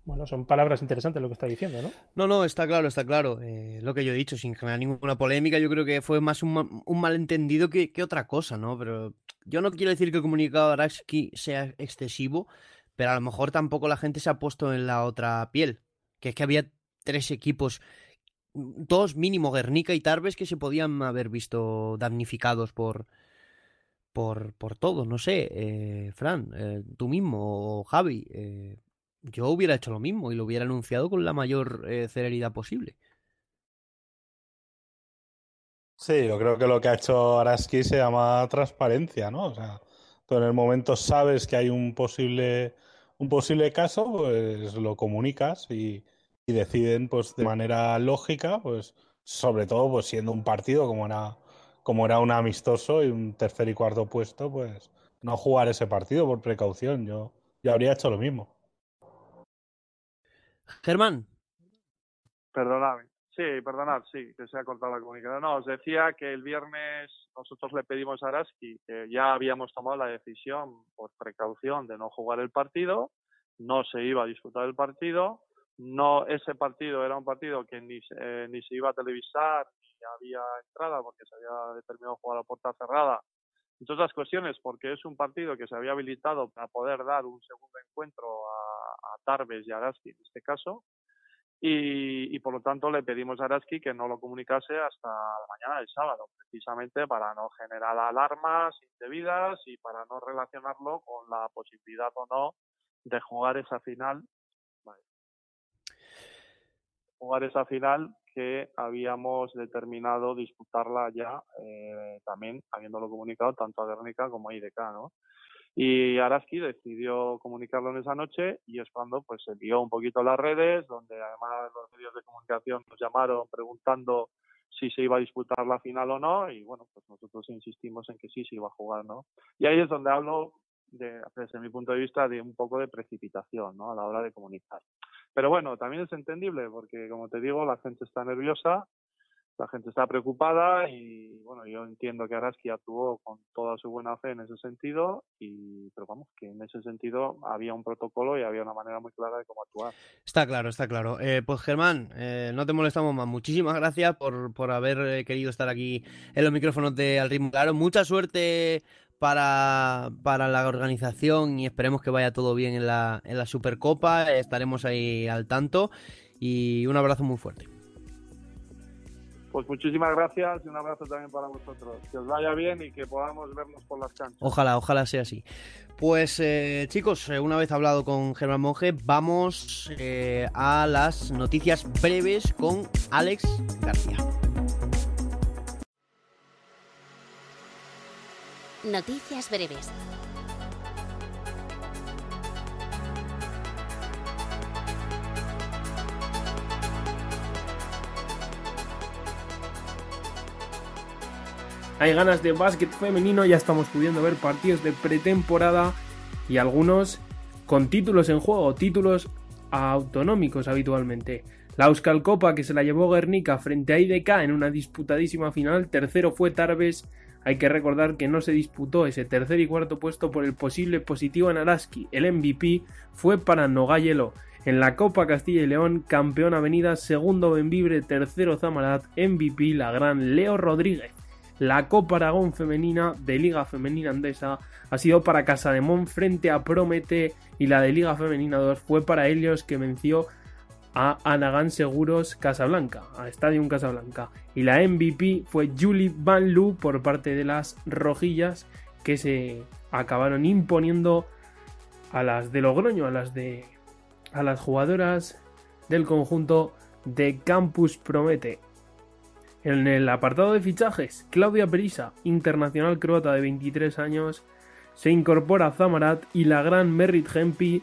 Bueno, son palabras interesantes lo que está diciendo, ¿no? No, no, está claro, está claro. Eh, lo que yo he dicho, sin generar ninguna polémica, yo creo que fue más un, ma- un malentendido que, que otra cosa, ¿no? Pero yo no quiero decir que el comunicado de Araski sea excesivo, pero a lo mejor tampoco la gente se ha puesto en la otra piel. Que es que había tres equipos, dos mínimo, Guernica y Tarbes, que se podían haber visto damnificados por, por, por todo. No sé, eh, Fran, eh, tú mismo o Javi. eh, yo hubiera hecho lo mismo y lo hubiera anunciado con la mayor eh, celeridad posible. Sí, yo creo que lo que ha hecho Araski se llama transparencia, ¿no? O sea, tú en el momento sabes que hay un posible, un posible caso, pues lo comunicas y, y deciden, pues, de manera lógica, pues, sobre todo, pues, siendo un partido como era, como era un amistoso y un tercer y cuarto puesto, pues, no jugar ese partido por precaución. Yo, yo habría hecho lo mismo. Germán, Perdonadme. Sí, perdonad, sí, que se ha cortado la comunicación. No, os decía que el viernes nosotros le pedimos a Araski que ya habíamos tomado la decisión por precaución de no jugar el partido, no se iba a disputar el partido, no ese partido era un partido que ni, eh, ni se iba a televisar ni había entrada porque se había determinado jugar a puerta cerrada. Entre otras cuestiones, porque es un partido que se había habilitado para poder dar un segundo encuentro a, a Tarbes y a Araski en este caso, y, y por lo tanto le pedimos a Araski que no lo comunicase hasta la mañana del sábado, precisamente para no generar alarmas indebidas y para no relacionarlo con la posibilidad o no de jugar esa final, jugar esa final que habíamos determinado disputarla ya eh, también habiéndolo comunicado tanto a Guernica como a IDK, ¿no? Y Araski decidió comunicarlo en esa noche y es cuando pues se envió un poquito a las redes, donde además los medios de comunicación nos llamaron preguntando si se iba a disputar la final o no y bueno, pues nosotros insistimos en que sí se iba a jugar, ¿no? Y ahí es donde hablo de, desde mi punto de vista de un poco de precipitación, ¿no? A la hora de comunicar. Pero bueno, también es entendible porque como te digo, la gente está nerviosa, la gente está preocupada y bueno, yo entiendo que Araski actuó con toda su buena fe en ese sentido y pero vamos, que en ese sentido había un protocolo y había una manera muy clara de cómo actuar. está claro, está claro. Eh, pues Germán, eh, no te molestamos más. Muchísimas gracias por, por haber eh, querido estar aquí en los micrófonos de Al Ritmo Claro. Mucha suerte para, para la organización y esperemos que vaya todo bien en la, en la Supercopa. Estaremos ahí al tanto y un abrazo muy fuerte. Pues muchísimas gracias y un abrazo también para vosotros. Que os vaya bien y que podamos vernos por las canchas. Ojalá, ojalá sea así. Pues eh, chicos, eh, una vez hablado con Germán Monge, vamos eh, a las noticias breves con Alex García. Noticias breves. Hay ganas de básquet femenino, ya estamos pudiendo ver partidos de pretemporada y algunos con títulos en juego, títulos autonómicos habitualmente. La Euskal Copa que se la llevó Guernica frente a IDK en una disputadísima final, tercero fue Tarbes. Hay que recordar que no se disputó ese tercer y cuarto puesto por el posible positivo en Araski. El MVP fue para Nogayelo. En la Copa Castilla y León, campeón Avenida, segundo Benvibre, tercero Zamarat, MVP la gran Leo Rodríguez. La Copa Aragón Femenina de Liga Femenina Andesa ha sido para Casademón frente a Promete y la de Liga Femenina 2 fue para Helios que venció a Anagán Seguros Casablanca, a Stadium Casablanca. Y la MVP fue Julie Van Loo por parte de las rojillas que se acabaron imponiendo a las de Logroño, a las de a las jugadoras del conjunto de Campus Promete. En el apartado de fichajes, Claudia Perisa, internacional croata de 23 años, se incorpora a Zamarat y la gran Merritt Gempi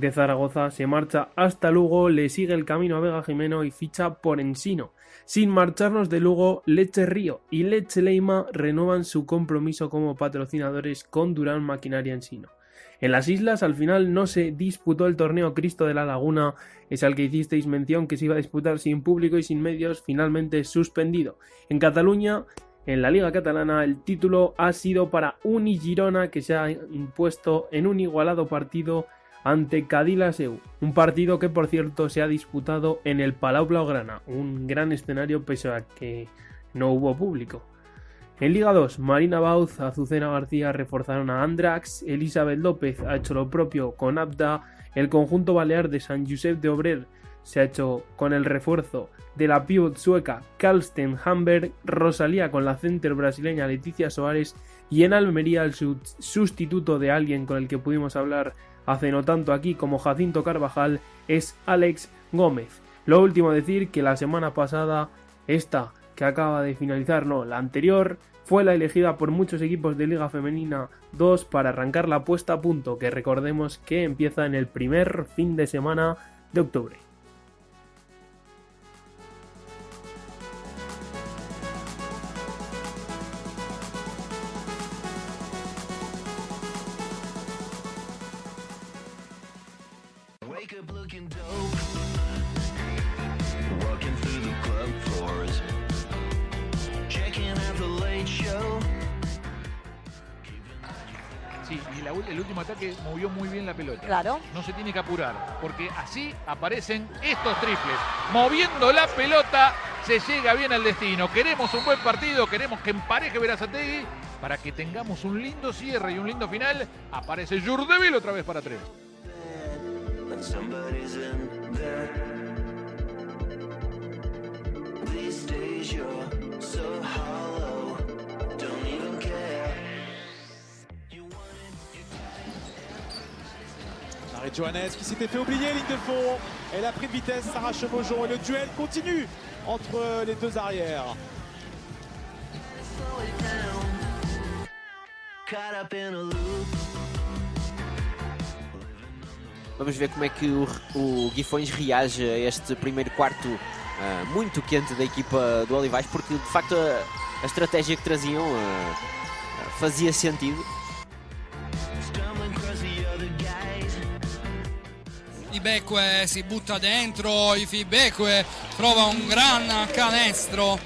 de Zaragoza se marcha hasta Lugo, le sigue el camino a Vega Jimeno y ficha por Ensino. Sin marcharnos de Lugo, Leche Río y Leche Leima renuevan su compromiso como patrocinadores con Durán Maquinaria Ensino. En las islas al final no se disputó el torneo Cristo de la Laguna, es al que hicisteis mención que se iba a disputar sin público y sin medios, finalmente suspendido. En Cataluña, en la Liga Catalana, el título ha sido para Uni Girona que se ha impuesto en un igualado partido ante Cadillaceu, un partido que por cierto se ha disputado en el Palau Blaugrana, un gran escenario pese a que no hubo público. En Liga 2, Marina Bauz, Azucena García reforzaron a Andrax, Elizabeth López ha hecho lo propio con Abda, el conjunto balear de San Josep de Obrer se ha hecho con el refuerzo de la pívot sueca Karlsten Hamberg, Rosalía con la center brasileña Leticia Soares y en Almería el sustituto de alguien con el que pudimos hablar hace no tanto aquí como Jacinto Carvajal es Alex Gómez. Lo último decir que la semana pasada esta que acaba de finalizar, no, la anterior, fue la elegida por muchos equipos de Liga Femenina 2 para arrancar la puesta a punto, que recordemos que empieza en el primer fin de semana de octubre. Ataque movió muy bien la pelota. Claro. No se tiene que apurar, porque así aparecen estos triples. Moviendo la pelota, se llega bien al destino. Queremos un buen partido, queremos que empareje Verazategui para que tengamos un lindo cierre y un lindo final. Aparece Jurdeville otra vez para tres. Marie Johannes qui s'était fait oublier, ligne de fond. Elle a pris de vitesse, Sarah Chemojon et le duel continue entre les deux arrières. Vamos ver como é que o, o Guifões reage a este primeiro quarto ah, muito quente da equipa do Olivais, porque de facto a, a estratégia que traziam ah, fazia sentido. Ibeque si butta dentro, Ifibeque trova un gran canestro.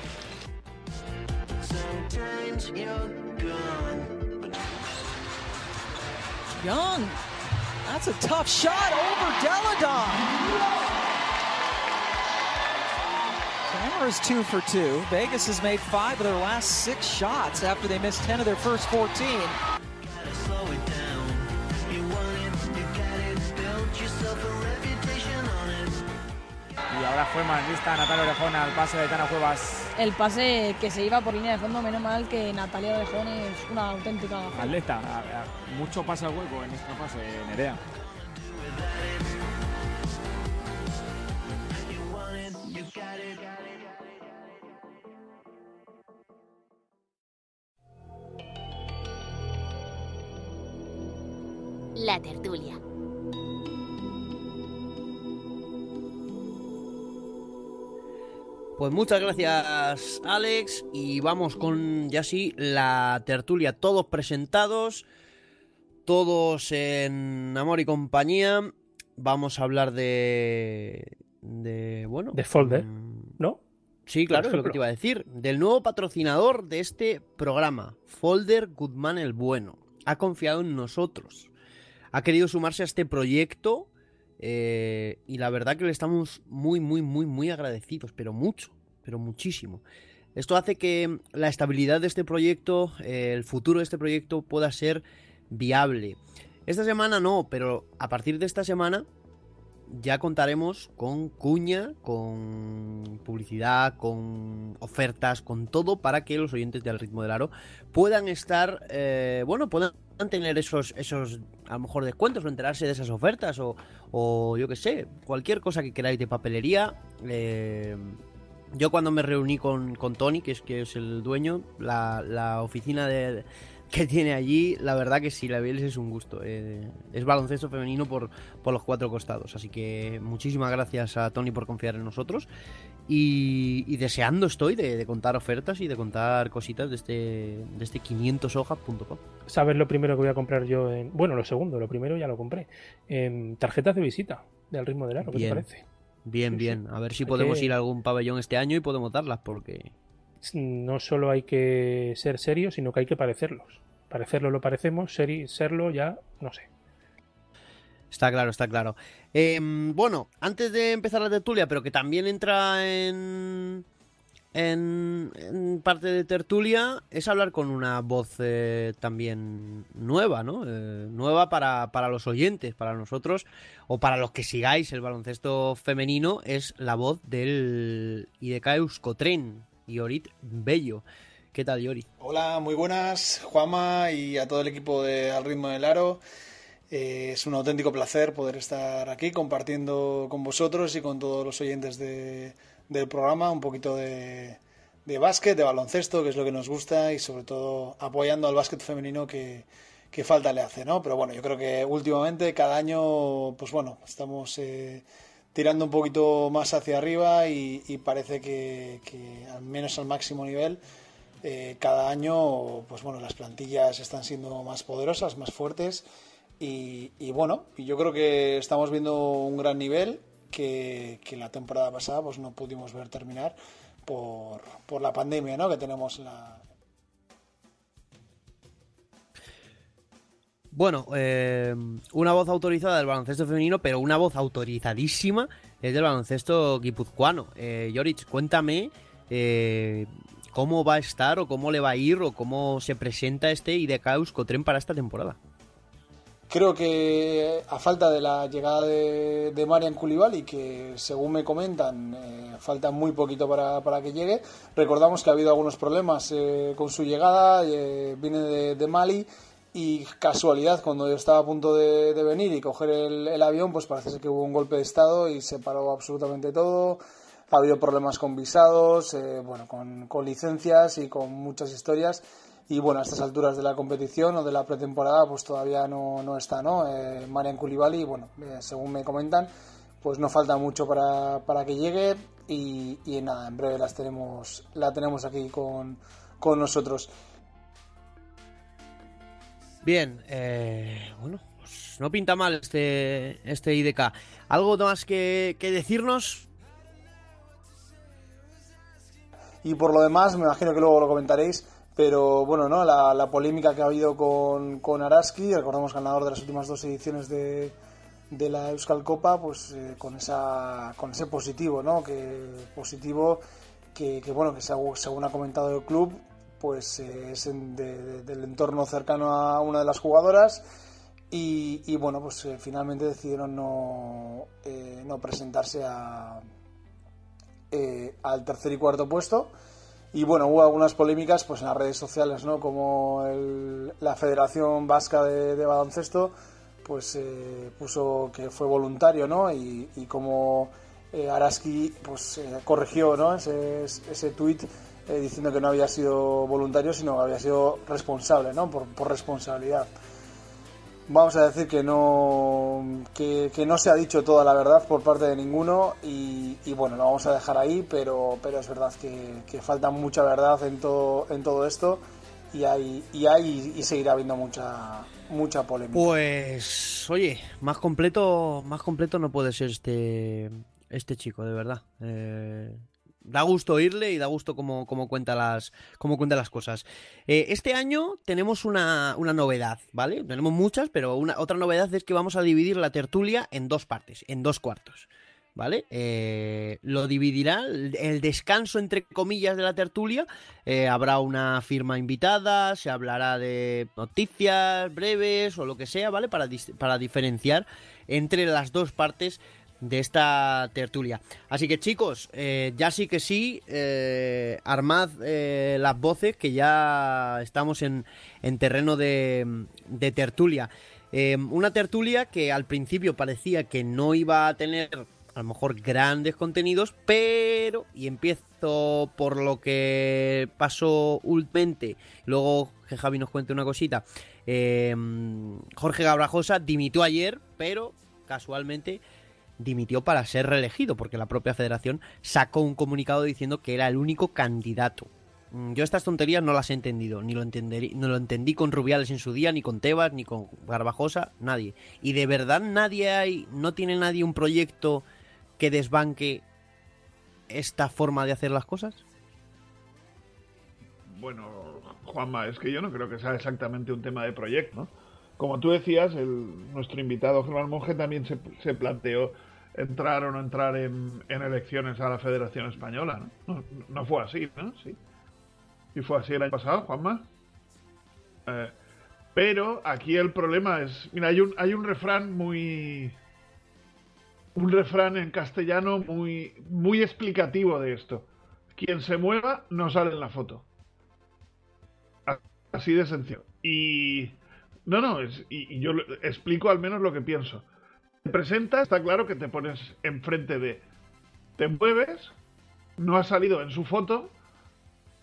Sometimes you're gone. Young. That's a tough shot over Deladon. Hammer is two for two. Vegas has made five of their last six shots after they missed 10 of their first 14. Ahora fue más lista Natalia Orejón al pase de Tana Cuevas. El pase que se iba por línea de fondo, menos mal que Natalia Orejón es una auténtica. Atleta, mucho pase al hueco en esta fase, Nerea. La tertulia. Pues muchas gracias, Alex. Y vamos con ya sí la tertulia. Todos presentados, todos en amor y compañía. Vamos a hablar de. de bueno. De Folder, mm, ¿no? Sí, claro, es lo que te iba a decir. Del nuevo patrocinador de este programa, Folder Goodman el Bueno. Ha confiado en nosotros. Ha querido sumarse a este proyecto. Eh, y la verdad que le estamos muy, muy, muy, muy agradecidos. Pero mucho, pero muchísimo. Esto hace que la estabilidad de este proyecto, eh, el futuro de este proyecto pueda ser viable. Esta semana no, pero a partir de esta semana ya contaremos con cuña, con publicidad, con ofertas, con todo para que los oyentes del ritmo del aro puedan estar, eh, bueno, puedan tener esos, esos, a lo mejor descuentos o enterarse de esas ofertas o, o yo que sé, cualquier cosa que queráis de papelería. eh, yo cuando me reuní con, con Tony, que es, que es el dueño, la, la oficina de, que tiene allí, la verdad que sí, la Bieles es un gusto. eh, es baloncesto femenino por, por los cuatro costados. Así que muchísimas gracias a Tony por confiar en nosotros. Y, y deseando estoy de, de contar ofertas y de contar cositas de este, de este 500hojas.com. ¿Sabes lo primero que voy a comprar yo? En... Bueno, lo segundo, lo primero ya lo compré. En tarjetas de visita del ritmo del aro, ¿qué te parece? Bien, sí. bien. A ver si Hay podemos que- ir a algún pabellón este año y podemos darlas porque... No solo hay que ser serios, sino que hay que parecerlos. Parecerlo lo parecemos, seri- serlo ya, no sé. Está claro, está claro. Eh, bueno, antes de empezar la tertulia, pero que también entra en, en, en parte de tertulia, es hablar con una voz eh, también nueva, ¿no? Eh, nueva para, para los oyentes, para nosotros, o para los que sigáis el baloncesto femenino, es la voz del IDK Euskotren, Iorit Bello. ¿Qué tal, Iori? Hola, muy buenas, Juama y a todo el equipo de Al Ritmo del Aro. Eh, es un auténtico placer poder estar aquí compartiendo con vosotros y con todos los oyentes de- del programa un poquito de, de básquet, de baloncesto, que es lo que nos gusta y sobre todo apoyando al básquet femenino que, que falta le hace, ¿no? Pero bueno, yo creo que últimamente cada año, pues bueno, estamos eh, tirando un poquito más hacia arriba y, parece que, al menos al máximo nivel eh, cada año, pues bueno, las plantillas están siendo más poderosas, más fuertes y, bueno, yo creo que estamos viendo un gran nivel que, la temporada pasada pues no pudimos ver terminar por, por la pandemia, ¿no? Que tenemos Bueno, eh, una voz autorizada del baloncesto femenino, pero una voz autorizadísima es del baloncesto guipuzcoano. Eh, cuéntame eh, cómo va a estar o cómo le va a ir o cómo se presenta este IDK Euskotren para esta temporada. Creo que a falta de la llegada de, de Marian Koulibaly, que según me comentan, eh, falta muy poquito para, para que llegue. Recordamos que ha habido algunos problemas eh, con su llegada, eh, viene de Mali y casualidad, cuando yo estaba a punto de, venir y coger el, el avión, pues parece ser que hubo un golpe de estado y se paró absolutamente todo. Ha habido problemas con visados, eh, bueno, con, con licencias y con muchas historias. Y bueno, a estas alturas de la competición o de la pretemporada, pues todavía no, no está, ¿no? Eh, Marian Koulibaly, bueno, eh, según me comentan, pues no falta mucho para, para que llegue y, y nada, en breve las tenemos, la tenemos aquí con, con nosotros. Bien, eh, bueno, pues no pinta mal este, este IDK. ¿Algo más que, que decirnos? Y por lo demás, me imagino que luego lo comentaréis, pero bueno, ¿no? La, la polémica que ha habido con, con Araski, recordamos ganador de las últimas dos ediciones de, de la Euskal Copa, pues eh, con, esa, con ese positivo, ¿no? Que, positivo que, que, bueno, que según, según ha comentado el club, pues eh, es en- de- de- del entorno cercano a una de las jugadoras y, y, bueno, pues eh, finalmente decidieron no, eh, no presentarse a, eh, al tercer y cuarto puesto. Y bueno, hubo algunas polémicas pues en las redes sociales, ¿no? Como el- la Federación Vasca de, de Baloncesto pues eh, puso que fue voluntario, ¿no? Y, y como eh, Araski pues corrigió, ¿no? Ese, ese tuit eh, diciendo que no había sido voluntario, sino que había sido responsable, ¿no? Por, responsabilidad. Vamos a decir que no que, no se ha dicho toda la verdad por parte de ninguno y, bueno, lo vamos a dejar ahí, pero, pero es verdad que, que falta mucha verdad en todo, en todo esto y hay, y hay y seguirá habiendo mucha mucha polémica. Pues, oye, más completo, más completo no puede ser este, este chico, de verdad. Eh, da gusto oírle y da gusto cómo, cómo cuenta las, cómo cuenta las cosas. Eh, este año tenemos una, una novedad, ¿vale? Tenemos muchas, pero una, otra novedad es que vamos a dividir la tertulia en dos partes, en dos cuartos. ¿Vale? Eh, lo dividirá el, descanso, entre comillas, de la tertulia. Eh, habrá una firma invitada, se hablará de noticias breves o lo que sea, ¿vale? Para, para diferenciar entre las dos partes de esta tertulia. Así que chicos, eh, ya sí que sí, eh, armad eh, las voces que ya estamos en, en terreno de, de tertulia. Una tertulia que al principio parecía que no iba a tener a lo mejor grandes contenidos, pero, y empiezo por lo que pasó últimamente, luego que Javi nos cuente una cosita, Jorge Gabrajosa dimitió ayer, pero casualmente dimitió para ser reelegido, porque la propia federación sacó un comunicado diciendo que era el único candidato. Mm, Yo estas tonterías no las he entendido, ni lo, entenderí- no lo entendí con Rubiales en su día, ni con Tebas, ni con Garbajosa, nadie. Y de verdad nadie hay, no tiene nadie un proyecto que desbanque esta forma de hacer las cosas. Bueno, Juanma, es que yo no creo que sea exactamente un tema de proyecto. Como tú decías, el, nuestro invitado Germán Monge también se planteó entrar o no entrar en, elecciones a la Federación Española, ¿no? No, fue así, ¿no? Sí. Y fue así el año pasado, Juanma. Eh, pero aquí el problema es, mira, hay un, hay un refrán muy, un refrán en castellano muy, muy explicativo de esto. Quien se mueva no sale en la foto. Así de sencillo. Y. No, no, es, y, yo explico al menos lo que pienso. Te presentas, está claro que te pones enfrente de. Te mueves, no ha salido en su foto.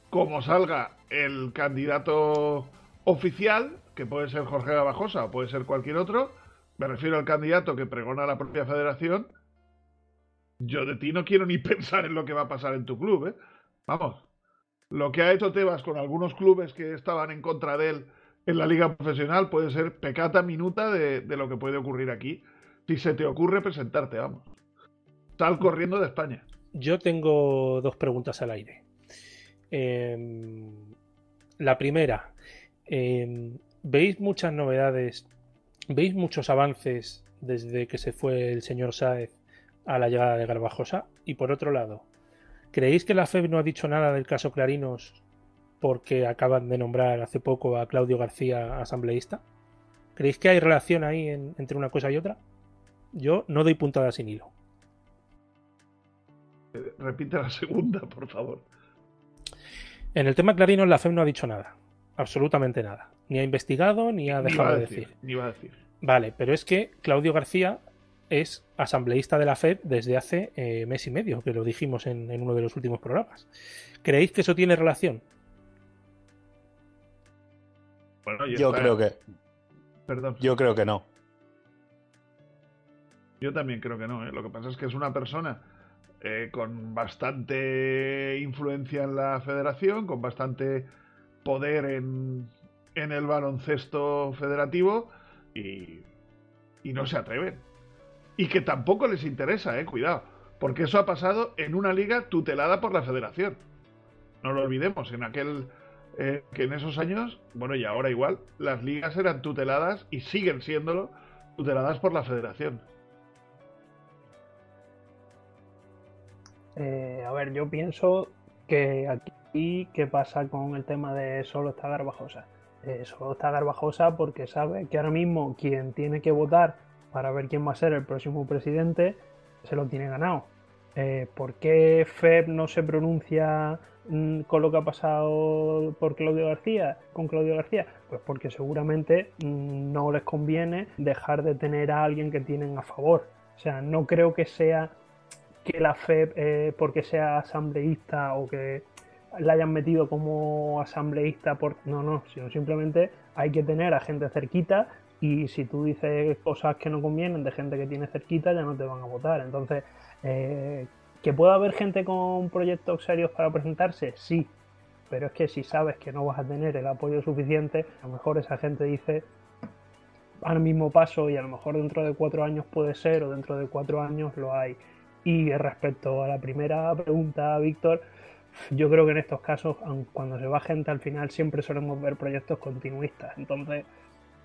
Como salga el candidato oficial, que puede ser Jorge Gabajosa o puede ser cualquier otro, me refiero al candidato que pregona la propia federación. Yo de ti no quiero ni pensar en lo que va a pasar en tu club, ¿eh? Vamos. Lo que ha hecho Tebas con algunos clubes que estaban en contra de él en la liga profesional puede ser pecata minuta de, de lo que puede ocurrir aquí. Si se te ocurre presentarte, vamos. Sal corriendo de España. Yo tengo dos preguntas al aire. Em, la primera, em, ¿veis muchas novedades? ¿Veis muchos avances desde que se fue el señor Sáez a la llegada de Garbajosa? Y por otro lado, ¿creéis que la FEB no ha dicho nada del caso Clarinos porque acaban de nombrar hace poco a Claudio García asambleísta? ¿Creéis que hay relación ahí en- entre una cosa y otra? Yo no doy puntada sin hilo. Repite la segunda, por favor. En el tema Clarinos, la FEB no ha dicho nada. Absolutamente nada. Ni ha investigado ni ha dejado de decir, decir. ni va a decir. Vale, pero es que Claudio García es asambleísta de la FED desde hace eh, mes y medio, que lo dijimos en, en uno de los últimos programas. ¿Creéis que eso tiene relación? Bueno, Yo creo que. Perdón. Yo creo que no. Yo también creo que no. ¿eh? Lo que pasa es que es una persona eh, con bastante influencia en la federación, con bastante poder en, el baloncesto federativo y, y no se atreven. Y que tampoco les interesa, eh, cuidado. Porque eso ha pasado en una liga tutelada por la federación. No lo olvidemos, en aquel eh, que en esos años, bueno, y ahora igual, las ligas eran tuteladas y siguen siéndolo tuteladas por la federación. Eh, a ver, yo pienso que aquí, ¿qué pasa con el tema de solo está Garbajosa? Eh, solo está Garbajosa porque sabe que ahora mismo quien tiene que votar para ver quién va a ser el próximo presidente se lo tiene ganado. eh, ¿por qué FEB no se pronuncia mm, con lo que ha pasado por Claudio García, con Claudio García? Pues porque seguramente mm, no les conviene dejar de tener a alguien que tienen a favor. O sea, no creo que sea que la FEB, eh, porque sea asambleísta o que la hayan metido como asambleísta por no no sino simplemente hay que tener a gente cerquita y si tú dices cosas que no convienen de gente que tiene cerquita ya no te van a votar. Entonces eh, que pueda haber gente con proyectos serios para presentarse sí pero es que si sabes que no vas a tener el apoyo suficiente a lo mejor esa gente dice al mismo paso y a lo mejor dentro de cuatro años puede ser o dentro de cuatro años lo hay y respecto a la primera pregunta Víctor yo creo que en estos casos, cuando se va gente al final, siempre solemos ver proyectos continuistas. Entonces,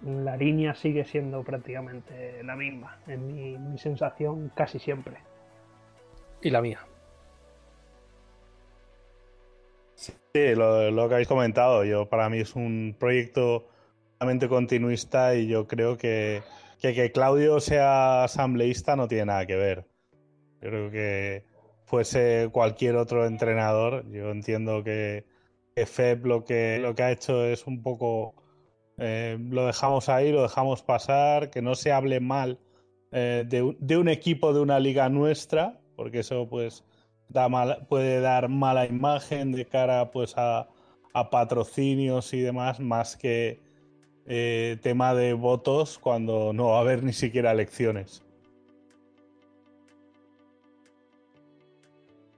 la línea sigue siendo prácticamente la misma, en mi, mi sensación casi siempre. Y la mía. Sí, lo, lo que habéis comentado, yo para mí es un proyecto totalmente continuista y yo creo que, que que Claudio sea asambleísta no tiene nada que ver. Yo creo que fuese cualquier otro entrenador, yo entiendo que, que Feb lo que, lo que ha hecho es un poco eh, lo dejamos ahí, lo dejamos pasar, que no se hable mal eh, de, un- equipo de una liga nuestra, porque eso pues da mal- puede dar mala imagen de cara pues a, a patrocinios y demás, más que eh, tema de votos cuando no va a haber ni siquiera elecciones.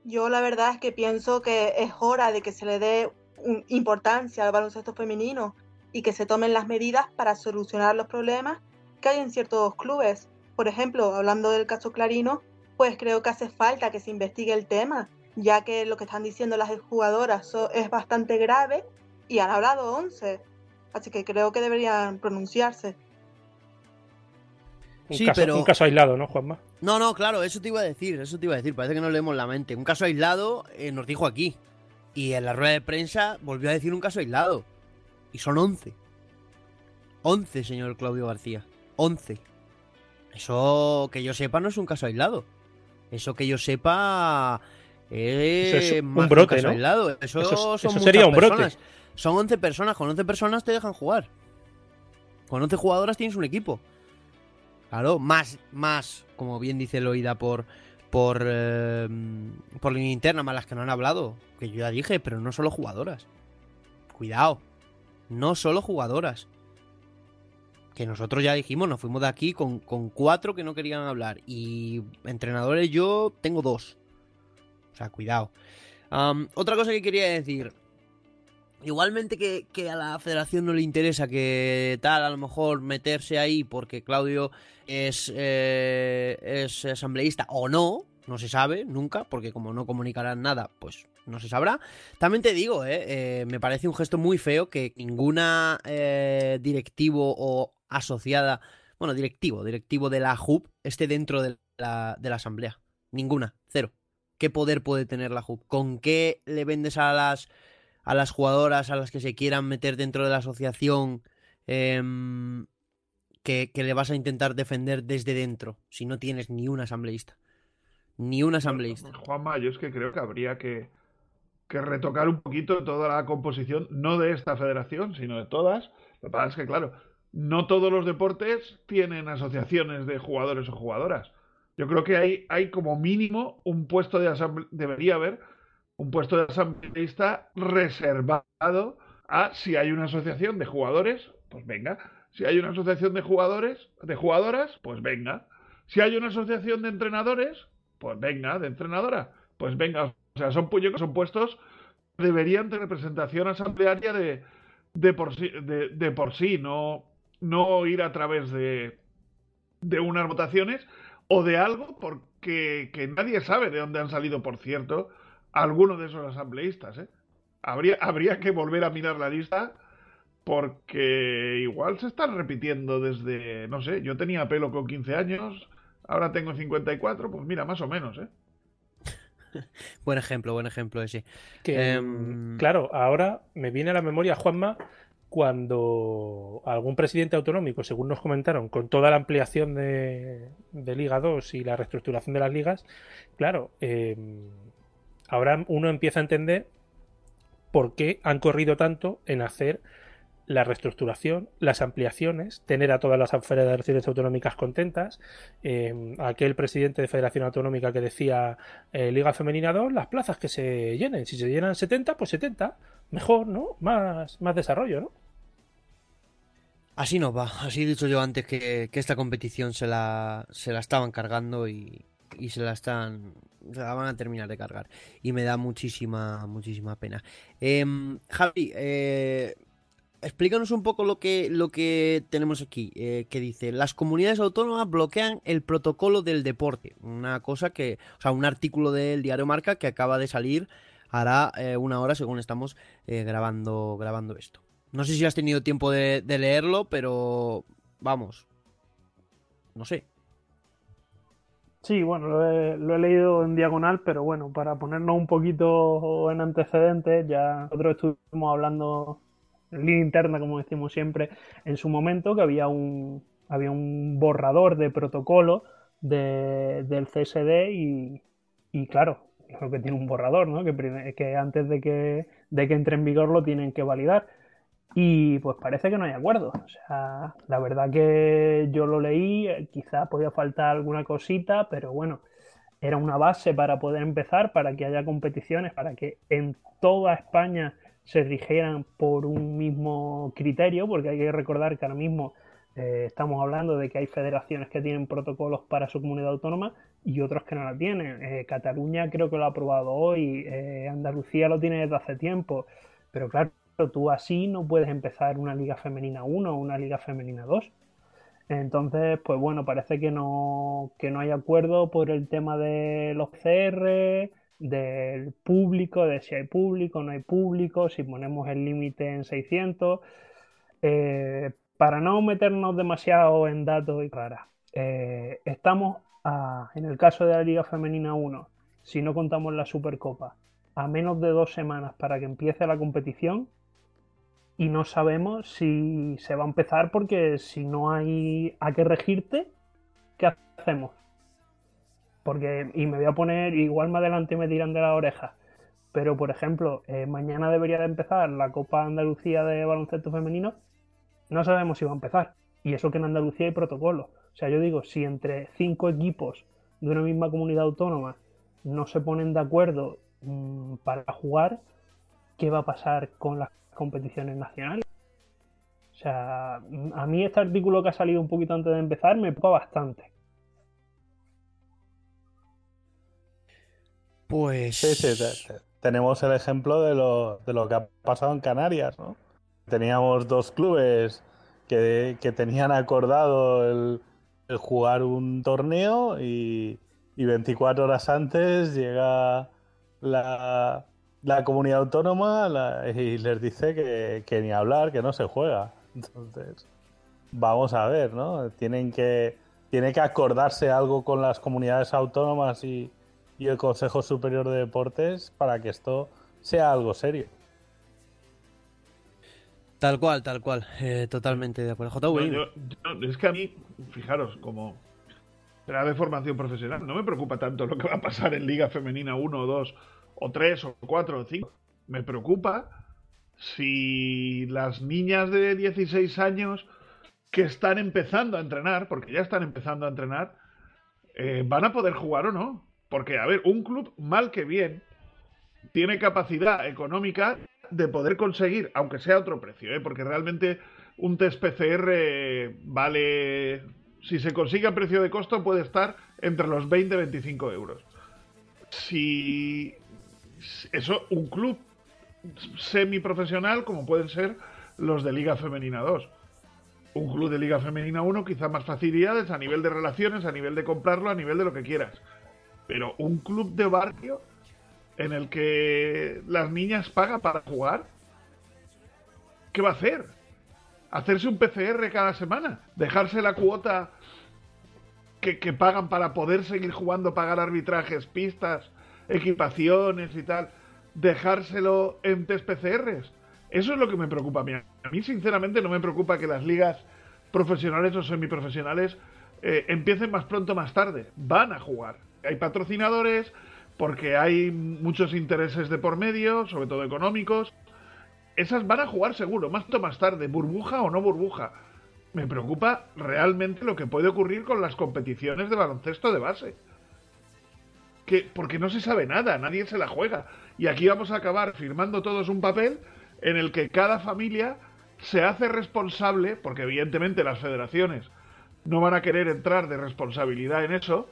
Yo la verdad es que pienso que es hora de que se le dé importancia al baloncesto femenino y que se tomen las medidas para solucionar los problemas que hay en ciertos clubes. Por ejemplo, hablando del caso Clarino, pues creo que hace falta que se investigue el tema, ya que lo que están diciendo las jugadoras es bastante grave y han hablado 11. Así que creo que deberían pronunciarse. Un, Sí, caso, pero- un caso aislado, ¿no, Juanma? No, no, claro, eso te iba a decir, eso te iba a decir, parece que no leemos la mente. Un caso aislado eh, nos dijo aquí. Y en la rueda de prensa volvió a decir un caso aislado. Y son 11. 11, señor Claudio García. 11. Eso que yo sepa no es un caso aislado. Eso que yo sepa es, Eso es un brote, aislado. Eso, Eso es- son eso sería un brote. Son 11 personas, con 11 personas te dejan jugar. Con 11 jugadoras tienes un equipo. Claro, más, más, como bien dice Loida, por, por, eh, por línea interna, más las que no han hablado. Que yo ya dije, pero no solo jugadoras. Cuidado, no solo jugadoras. Que nosotros ya dijimos, nos fuimos de aquí con, con cuatro que no querían hablar. Y entrenadores yo tengo dos. O sea, cuidado. Otra cosa que quería decir. Igualmente que, a la federación no le interesa que tal, a lo mejor meterse ahí porque Claudio es, eh, es asambleísta o no, no se sabe nunca, porque como no comunicarán nada, pues no se sabrá. También te digo, eh, eh, me parece un gesto muy feo que ninguna directivo o asociada, bueno, directivo, directivo de la JUP esté dentro de la, de la asamblea. Ninguna, cero. ¿Qué poder puede tener la JUP? ¿Con qué le vendes a las a las jugadoras a las que se quieran meter dentro de la asociación em, que, que le vas a intentar defender desde dentro si no tienes ni un asambleísta. Ni un asambleísta. Juanma, yo es que creo que habría que, que retocar un poquito toda la composición, no de esta federación, sino de todas. Lo que pasa es que, claro, no todos los deportes tienen asociaciones de jugadores o jugadoras. Yo creo que hay, hay como mínimo un puesto de asamble- debería haber un puesto de asambleísta reservado a si hay una asociación de jugadores, pues venga. Si hay una asociación de jugadores, de jugadoras, pues venga. Si hay una asociación de entrenadores, pues venga, de entrenadora, pues venga. O sea, son, pu- yo creo que son puestos deberían de representación asamblearia de, de, por, sí, de, de por sí, no, no ir a través de, de unas votaciones o de algo porque que nadie sabe de dónde han salido, por cierto, algunos de esos asambleístas. ¿eh? Habría, habría que volver a mirar la lista porque igual se están repitiendo desde, no sé, yo tenía pelo con 15 años, ahora tengo 54, pues mira, más o menos, ¿eh? Buen ejemplo, buen ejemplo ese. Que, Em, claro, ahora me viene a la memoria, Juanma, cuando algún presidente autonómico, según nos comentaron, con toda la ampliación de, de Liga 2 y la reestructuración de las ligas, claro, eh, ahora uno empieza a entender por qué han corrido tanto en hacer la reestructuración, las ampliaciones, tener a todas las federaciones autonómicas contentas. Eh, aquel presidente de Federación Autonómica que decía eh, Liga Femenina 2, las plazas que se llenen. Si se llenan 70, pues 70. Mejor, ¿no? Más, más desarrollo, ¿no? Así nos va. Así he dicho yo antes que, que esta competición se la, se la estaban cargando y, y se la están se van a terminar de cargar. Y me da muchísima muchísima pena. Em, Javi eh, explícanos un poco lo que lo que tenemos aquí eh, que dice las comunidades autónomas bloquean el protocolo del deporte una cosa que o sea un artículo del diario Marca que acaba de salir hará eh, una hora según estamos eh, grabando grabando esto. No sé si has tenido tiempo de leerlo pero vamos. No sé Sí, bueno, lo he, lo he leído en diagonal, pero bueno, para ponernos un poquito en antecedentes, ya nosotros estuvimos hablando en línea interna, como decimos siempre, en su momento, que había un, había un borrador de protocolo de, del CSD y, claro, lo que tiene un borrador, ¿no? Que, que antes de que, de que entre en vigor lo tienen que validar. Y pues parece que no hay acuerdo. O sea, la verdad que yo lo leí, eh, quizá podía faltar alguna cosita, pero bueno, era una base para poder empezar, para que haya competiciones, para que en toda España se rigieran por un mismo criterio, porque hay que recordar que ahora mismo eh, estamos hablando de que hay federaciones que tienen protocolos para su comunidad autónoma y otros que no la tienen. Eh, Cataluña creo que lo ha aprobado hoy, Andalucía lo tiene desde hace tiempo, pero claro, tú así no puedes empezar una liga femenina 1 o una liga femenina 2. Entonces, pues bueno, parece que no, que no hay acuerdo por el tema de los CR, del público, de si hay público, no hay público, si ponemos el límite en 600. Eh, para no meternos demasiado en datos y raras, eh, estamos a- en el caso de la Liga Femenina 1, si no contamos la Supercopa, a menos de dos semanas para que empiece la competición y no sabemos si se va a empezar porque si no hay a qué regirte, ¿qué hacemos? Porque, y me voy a poner, igual más adelante me tiran de la oreja, pero por ejemplo, eh, mañana debería de empezar la Copa Andalucía de baloncesto femenino, no sabemos si va a empezar. Y eso que en Andalucía hay protocolo. O sea, yo digo, si entre cinco equipos de una misma comunidad autónoma no se ponen de acuerdo mm, para jugar, ¿qué va a pasar con las competiciones nacionales? O sea, a mí este artículo que ha salido un poquito antes de empezar me preocupa bastante. Pues. Sí, sí, te- te- tenemos el ejemplo de lo, de lo que ha pasado en Canarias, ¿no? Teníamos dos clubes que, que tenían acordado el, el jugar un torneo y, y 24 horas antes llega la, la comunidad autónoma la- y les dice que, que ni hablar, que no se juega. Entonces, vamos a ver, ¿no? Tienen que, tiene que acordarse algo con las comunidades autónomas y, y el Consejo Superior de Deportes para que esto sea algo serio. Tal cual, tal cual. Eh, totalmente de acuerdo. No, JV. yo- yo- es que a mí, fijaros, como será de formación profesional, no me preocupa tanto lo que va a pasar en Liga Femenina 1 o 2 o 3 o 4 o 5. Me preocupa si las niñas de 16 años que están empezando a entrenar, porque ya están empezando a entrenar, eh, van a poder jugar o no. Porque, a ver, un club, mal que bien, tiene capacidad económica de poder conseguir, aunque sea otro precio, ¿eh? porque realmente un test PCR vale, si se consigue a precio de costo, puede estar entre los 20 y 25 euros. Si eso, un club semiprofesional, como pueden ser los de Liga Femenina 2. Un club de Liga Femenina 1, quizá más facilidades a nivel de relaciones, a nivel de comprarlo, a nivel de lo que quieras. Pero un club de barrio en el que las niñas pagan para jugar, ¿qué va a hacer? ¿Hacerse un PCR cada semana? ¿Dejarse la cuota que, que pagan para poder seguir jugando, pagar arbitrajes, pistas, equipaciones y tal? ¿Dejárselo en test? Eso es lo que me preocupa a mí. A mí, sinceramente, no me preocupa que las ligas profesionales o semiprofesionales eh, empiecen más pronto o más tarde. Van a jugar. Hay patrocinadores, porque hay muchos intereses de por medio, sobre todo económicos. Esas van a jugar seguro, más o más tarde, burbuja o no burbuja. Me preocupa realmente lo que puede ocurrir con las competiciones de baloncesto de base. Que, porque no se sabe nada, nadie se la juega. Y aquí vamos a acabar firmando todos un papel en el que cada familia se hace responsable, porque evidentemente las federaciones no van a querer entrar de responsabilidad en eso,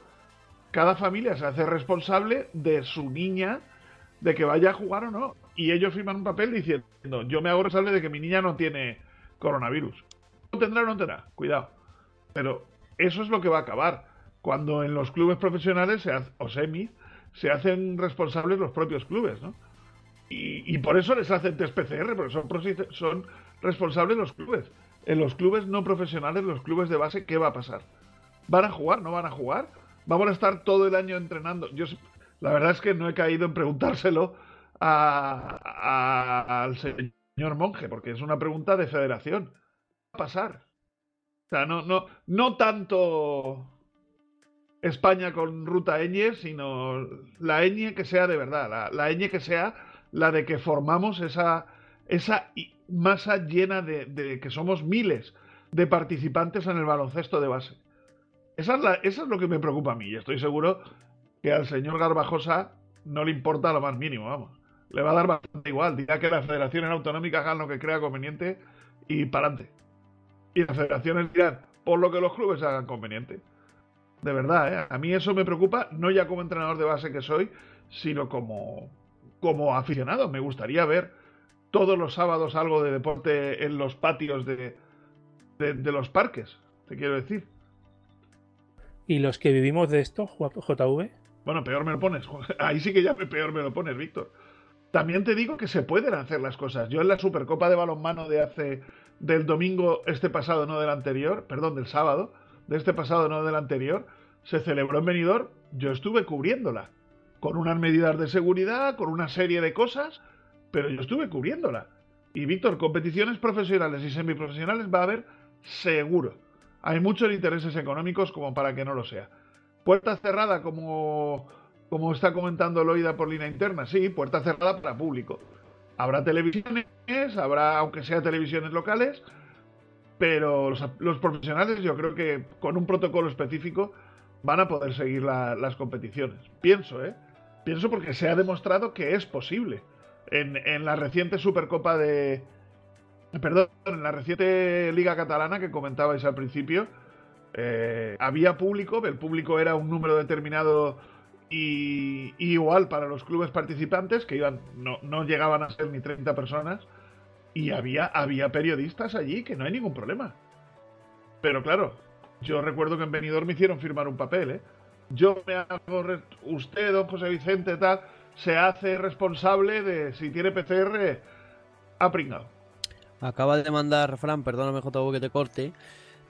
cada familia se hace responsable de su niña, de que vaya a jugar o no. Y ellos firman un papel diciendo, yo me hago responsable de que mi niña no tiene coronavirus. ¿No tendrá o no tendrá? Cuidado. Pero eso es lo que va a acabar. Cuando en los clubes profesionales se hace- o semi se hacen responsables los propios clubes, ¿no? Y, por eso les hacen test PCR, porque son, son responsables los clubes. En los clubes no profesionales, los clubes de base, ¿qué va a pasar? ¿Van a jugar? ¿No van a jugar? ¿Vamos a estar todo el año entrenando? Yo, la verdad es que no he caído en preguntárselo a- al señor Monje, porque es una pregunta de federación. ¿Qué va a pasar? O sea, no, no, no tanto España con ruta ñ, sino la ñ que sea de verdad, la, la que sea la de que formamos esa, esa masa llena de, que somos miles de participantes en el baloncesto de base. Esa es, es lo que me preocupa a mí y estoy seguro que al señor Garbajosa no le importa lo más mínimo, vamos. Le va a dar bastante igual, dirá que las federaciones autonómicas hagan lo que crea conveniente y para adelante. Y las federaciones dirán, por lo que los clubes hagan conveniente. De verdad, ¿eh? a mí eso me preocupa, no ya como entrenador de base que soy, sino como, como aficionado. Me gustaría ver todos los sábados algo de deporte en los patios de, de, de los parques, te quiero decir. ¿Y los que vivimos de esto, JV? Bueno, peor me lo pones. Ahí sí que ya peor me lo pones, Víctor. También te digo que se pueden hacer las cosas. Yo en la Supercopa de balonmano de hace del domingo este pasado, no del anterior, perdón, del sábado, de este pasado, no del anterior, se celebró en Benidorm. Yo estuve cubriéndola con unas medidas de seguridad, con una serie de cosas, pero yo estuve cubriéndola. Y Víctor, competiciones profesionales y semiprofesionales va a haber seguro. Hay muchos intereses económicos como para que no lo sea. Puerta cerrada, como, como está comentando Loida por línea interna, sí, puerta cerrada para público. Habrá televisiones, habrá, aunque sea televisiones locales, pero los, profesionales yo creo que con un protocolo específico van a poder seguir la- las competiciones. Pienso, ¿eh? Pienso porque se ha demostrado que es posible. En, en la reciente Supercopa de... Perdón, en la reciente Liga Catalana que comentabais al principio, eh, había público, el público era un número determinado y, y igual para los clubes participantes, que iban, no, no llegaban a ser ni 30 personas, y había, había periodistas allí, que no hay ningún problema. Pero claro, yo recuerdo que en Benidorm me hicieron firmar un papel, ¿eh? Yo me hago, usted, don José Vicente, tal, se hace responsable de si tiene PCR, ha pringado. Acaba de mandar, Fran, perdóname JV que te corte.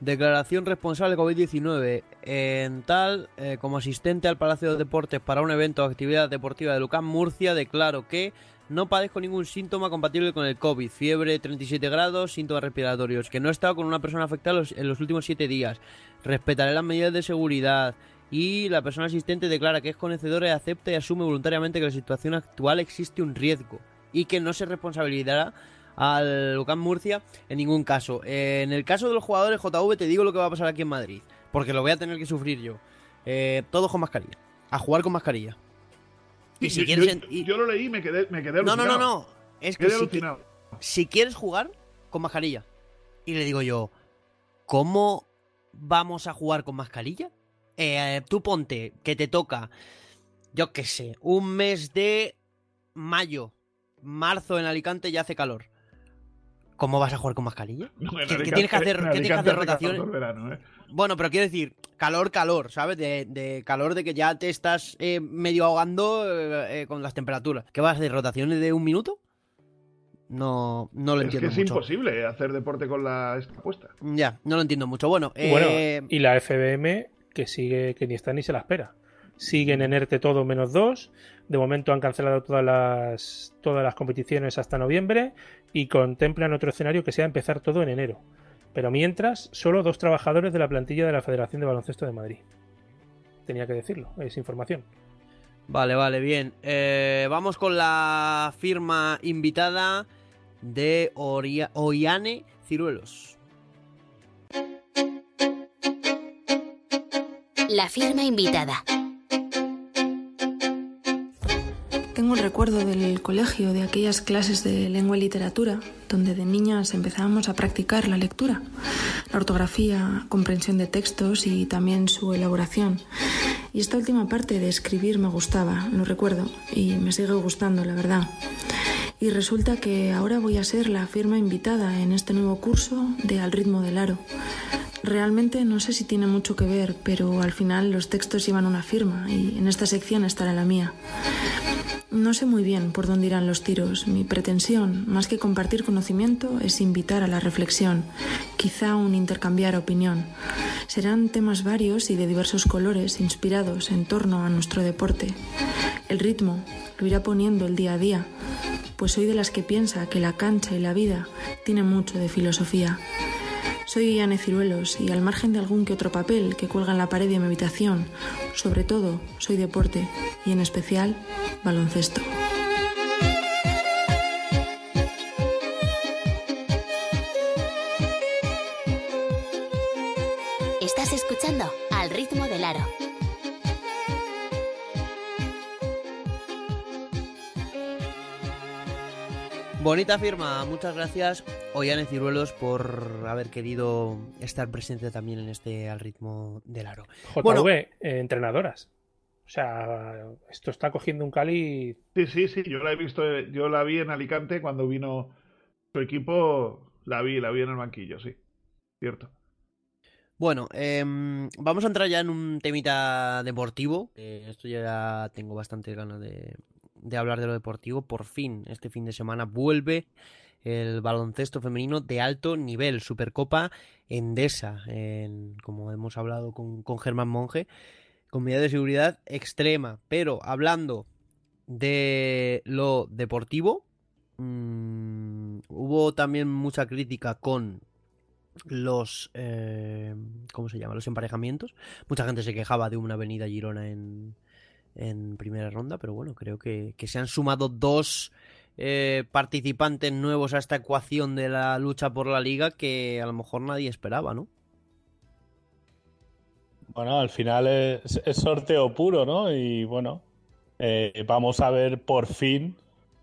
Declaración responsable COVID-19. En tal, eh, como asistente al Palacio de Deportes para un evento o actividad deportiva de Lucán Murcia, declaro que no padezco ningún síntoma compatible con el COVID. Fiebre 37 grados, síntomas respiratorios. Que no he estado con una persona afectada en los últimos 7 días. Respetaré las medidas de seguridad. Y la persona asistente declara que es conocedora y acepta y asume voluntariamente que la situación actual existe un riesgo. Y que no se responsabilizará al Lucán Murcia en ningún caso. En el caso de los jugadores JV te digo lo que va a pasar aquí en Madrid, porque lo voy a tener que sufrir yo. Eh, todos con mascarilla, a jugar con mascarilla. Y si yo, quieres yo- lo leí y me quedé, me quedé No, no, alucinado. no, no. Es que alucinado. si quieres jugar con mascarilla. Y le digo yo, ¿cómo vamos a jugar con mascarilla? Eh, tú ponte que te toca, yo qué sé, un mes de mayo, marzo en Alicante ya hace calor. ¿Cómo vas a jugar con mascarilla? No, ¿Qué, tienes que hacer, qué tienes que hacer rotaciones? verano, ¿eh? Bueno, pero quiero decir, calor, calor, ¿sabes? De, de calor de que ya te estás eh, medio ahogando eh, eh, con las temperaturas. ¿Qué vas a hacer? ¿Rotaciones de un minuto? No, no lo Es que entiendo es mucho. imposible hacer deporte con la esta puesta. Ya, no lo entiendo mucho. Bueno, Y bueno, eh, y la FBM que sigue, que ni está ni se la espera. siguen en ERTE todo menos dos. De momento han cancelado todas las, todas las competiciones hasta noviembre y contemplan otro escenario que sea empezar todo en enero. Pero mientras, solo dos trabajadores de la plantilla de la Federación de Baloncesto de Madrid. Tenía que decirlo, es información. Vale, vale, bien. Eh, vamos con la firma invitada de Oria- Oiane Ciruelos. La firma invitada. Tengo un recuerdo del colegio, de aquellas clases de lengua y literatura, donde de niñas empezábamos a practicar la lectura, la ortografía, comprensión de textos y también su elaboración. Y esta última parte de escribir me gustaba, lo recuerdo, y me sigue gustando, la verdad. Y resulta que ahora voy a ser la firma invitada en este nuevo curso de Al ritmo del aro. Realmente no sé si tiene mucho que ver, pero al final los textos llevan una firma y en esta sección estará la mía. No sé muy bien por dónde irán los tiros. Mi pretensión, más que compartir conocimiento, es invitar a la reflexión, quizá un intercambiar opinión. Serán temas varios y de diversos colores, inspirados en torno a nuestro deporte. El ritmo lo irá poniendo el día a día, pues soy de las que piensa que la cancha y la vida tienen mucho de filosofía. Soy Iane Ciruelos y al margen de algún que otro papel que cuelga en la pared de mi habitación, sobre todo soy deporte y en especial baloncesto. Estás escuchando Al ritmo del aro. Bonita firma, muchas gracias Oiane Ciruelos por haber querido estar presente también en este al ritmo del aro. JV, Bueno, eh, entrenadoras. O sea, esto está cogiendo un cali. Sí, sí, sí, yo la he visto, yo la vi en Alicante cuando vino su equipo, la vi, la vi en el banquillo, sí. Cierto. Bueno, em, vamos a entrar ya en un temita deportivo. Eh, esto ya tengo bastante ganas de, de hablar de lo deportivo. Por fin, este fin de semana vuelve el baloncesto femenino de alto nivel, Supercopa Endesa, en- como hemos hablado con, con Germán Monge, con medidas de seguridad extrema. Pero hablando de lo deportivo, mm, hubo también mucha crítica con los eh, ¿cómo se llama? los emparejamientos. Mucha gente se quejaba de una avenida Girona en, en primera ronda, pero bueno, creo que, se han sumado dos eh, participantes nuevos a esta ecuación de la lucha por la liga que a lo mejor nadie esperaba, ¿no? Bueno, al final es, es sorteo puro, ¿no? Y bueno, eh, vamos a ver por fin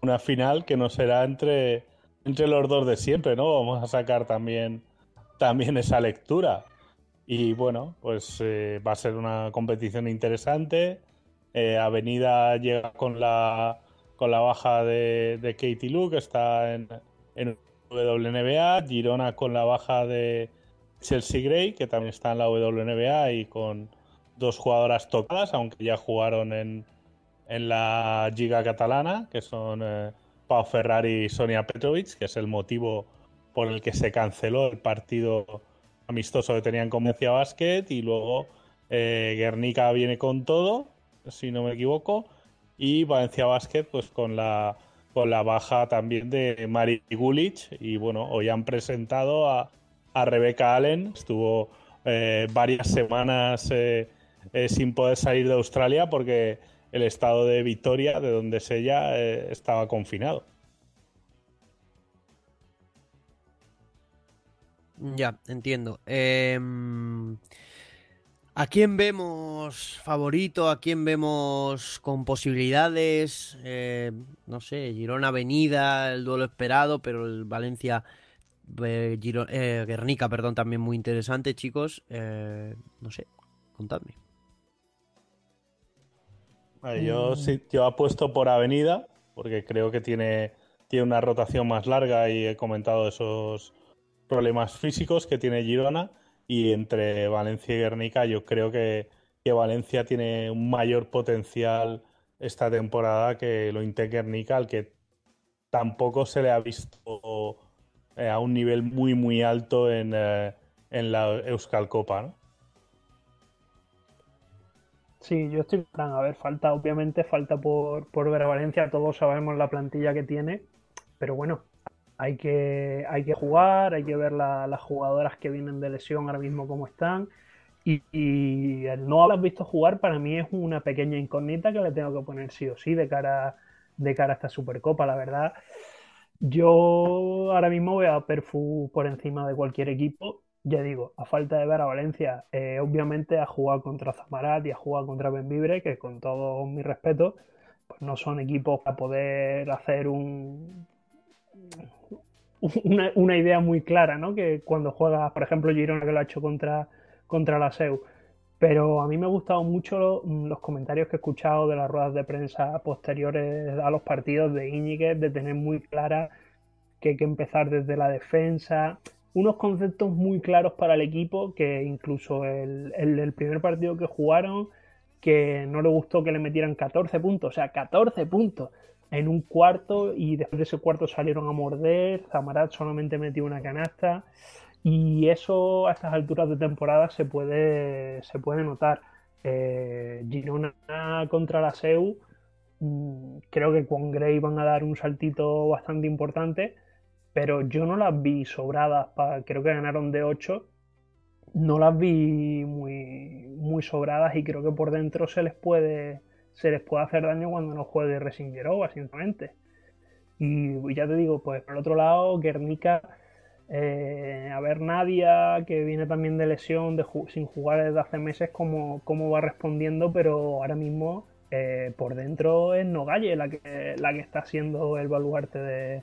una final que no será entre, entre los dos de siempre, ¿no? Vamos a sacar también, también esa lectura. Y bueno, pues eh, va a ser una competición interesante. Eh, Avenida llega con la, con la baja de, de Katie Lu, que está en, en WNBA. Girona con la baja de Chelsea Gray, que también está en la WNBA y con dos jugadoras tocadas, aunque ya jugaron en, en la Liga Catalana, que son eh, Pau Ferrari y Sonia Petrovic, que es el motivo por el que se canceló el partido amistoso que tenían con Murcia Basket y luego eh, Guernica viene con todo, si no me equivoco, y Valencia Basket pues con la con la baja también de Mari Gulich y bueno, hoy han presentado a, a Rebeca Allen, estuvo eh, varias semanas eh, eh, sin poder salir de Australia porque el estado de Victoria, de donde es ella, estaba confinado. Ya, entiendo. ¿A quién vemos favorito? ¿A quién vemos con posibilidades? Eh, no sé, Girona Avenida, el duelo esperado, pero el Valencia eh, Giro- eh, Guernica, perdón, también muy interesante, chicos. Eh, no sé, contadme. Vale, yo Mm. sí, yo apuesto por Avenida, porque creo que tiene, tiene una rotación más larga y he comentado esos problemas físicos que tiene Girona. Y entre Valencia y Guernica, yo creo que, que Valencia tiene un mayor potencial esta temporada que lo Inte Guernica, al que tampoco se le ha visto eh, a un nivel muy, muy alto en, eh, en la Euskal Copa. Sí, yo estoy plan, a ver, falta, obviamente, falta por, por ver a Valencia, todos sabemos la plantilla que tiene, pero bueno, hay que, hay que jugar, hay que ver la- las jugadoras que vienen de lesión ahora mismo cómo están. Y, y el no haberlas visto jugar para mí es una pequeña incógnita que le tengo que poner sí o sí de cara, de cara a esta Supercopa, la verdad. Yo ahora mismo veo a Perfu por encima de cualquier equipo. Ya digo, a falta de ver a Valencia, eh, obviamente ha jugado contra Zamarat y ha jugado contra Benvibre, que con todo mi respeto, pues no son equipos para poder hacer un, una, idea muy clara, ¿no? Que cuando juega, por ejemplo, Girona que lo ha hecho contra, contra la SEU. Pero a mí me han gustado mucho los comentarios que he escuchado de las ruedas de prensa posteriores a los partidos de Íñiguez, de tener muy clara que hay que empezar desde la defensa. Unos conceptos muy claros para el equipo que incluso el, el del primer partido que jugaron, que no le gustó que le metieran 14 puntos, o sea, 14 puntos en un cuarto y después de ese cuarto salieron a morder, Zamarat solamente metió una canasta y eso a estas alturas de temporada se puede, se puede notar. Eh, Girona contra la SEU, mm, creo que con Gray van a dar un saltito bastante importante, pero yo no las vi sobradas, pa- creo que ganaron de 8, no las vi muy, muy sobradas y creo que por dentro se les puede, se les puede hacer daño cuando no juegue Racing Gerova, sinceramente. Y ya te digo, pues por otro lado, Guernica, eh, a ver Nadia, que viene también de lesión, de sin jugar desde hace meses, cómo, cómo va respondiendo, pero ahora mismo eh, por dentro es Nogalle la que, la que está siendo el baluarte de,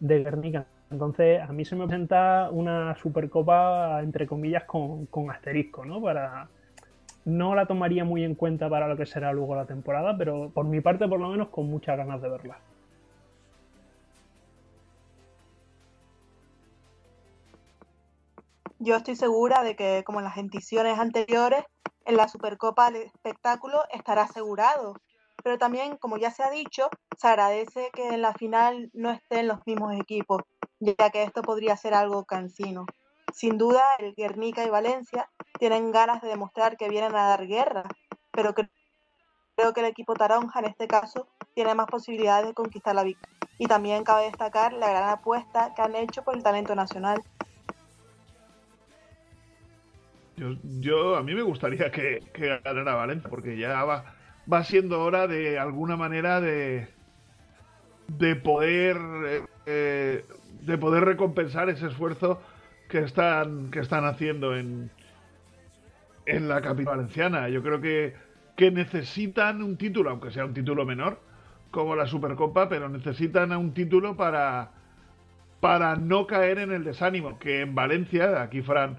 de Guernica. Entonces, a mí se me presenta una supercopa, entre comillas, con, con asterisco, ¿no? Para, no la tomaría muy en cuenta para lo que será luego la temporada, pero por mi parte, por lo menos, con muchas ganas de verla. Yo estoy segura de que, como en las ediciones anteriores, en la Supercopa el espectáculo estará asegurado. Pero también, como ya se ha dicho, se agradece que en la final no estén los mismos equipos, ya que esto podría ser algo cansino. Sin duda, el Guernica y Valencia tienen ganas de demostrar que vienen a dar guerra, pero creo que el equipo Taronja en este caso tiene más posibilidades de conquistar la victoria. Y también cabe destacar la gran apuesta que han hecho por el talento nacional. Yo, a mí me gustaría que, que ganara Valencia, porque ya va, va siendo hora de alguna manera de, de poder eh, eh, de poder recompensar ese esfuerzo que están que están haciendo en en la capital valenciana. Yo creo que, que necesitan un título, aunque sea un título menor, como la Supercopa, pero necesitan un título para para no caer en el desánimo, que en Valencia, aquí Fran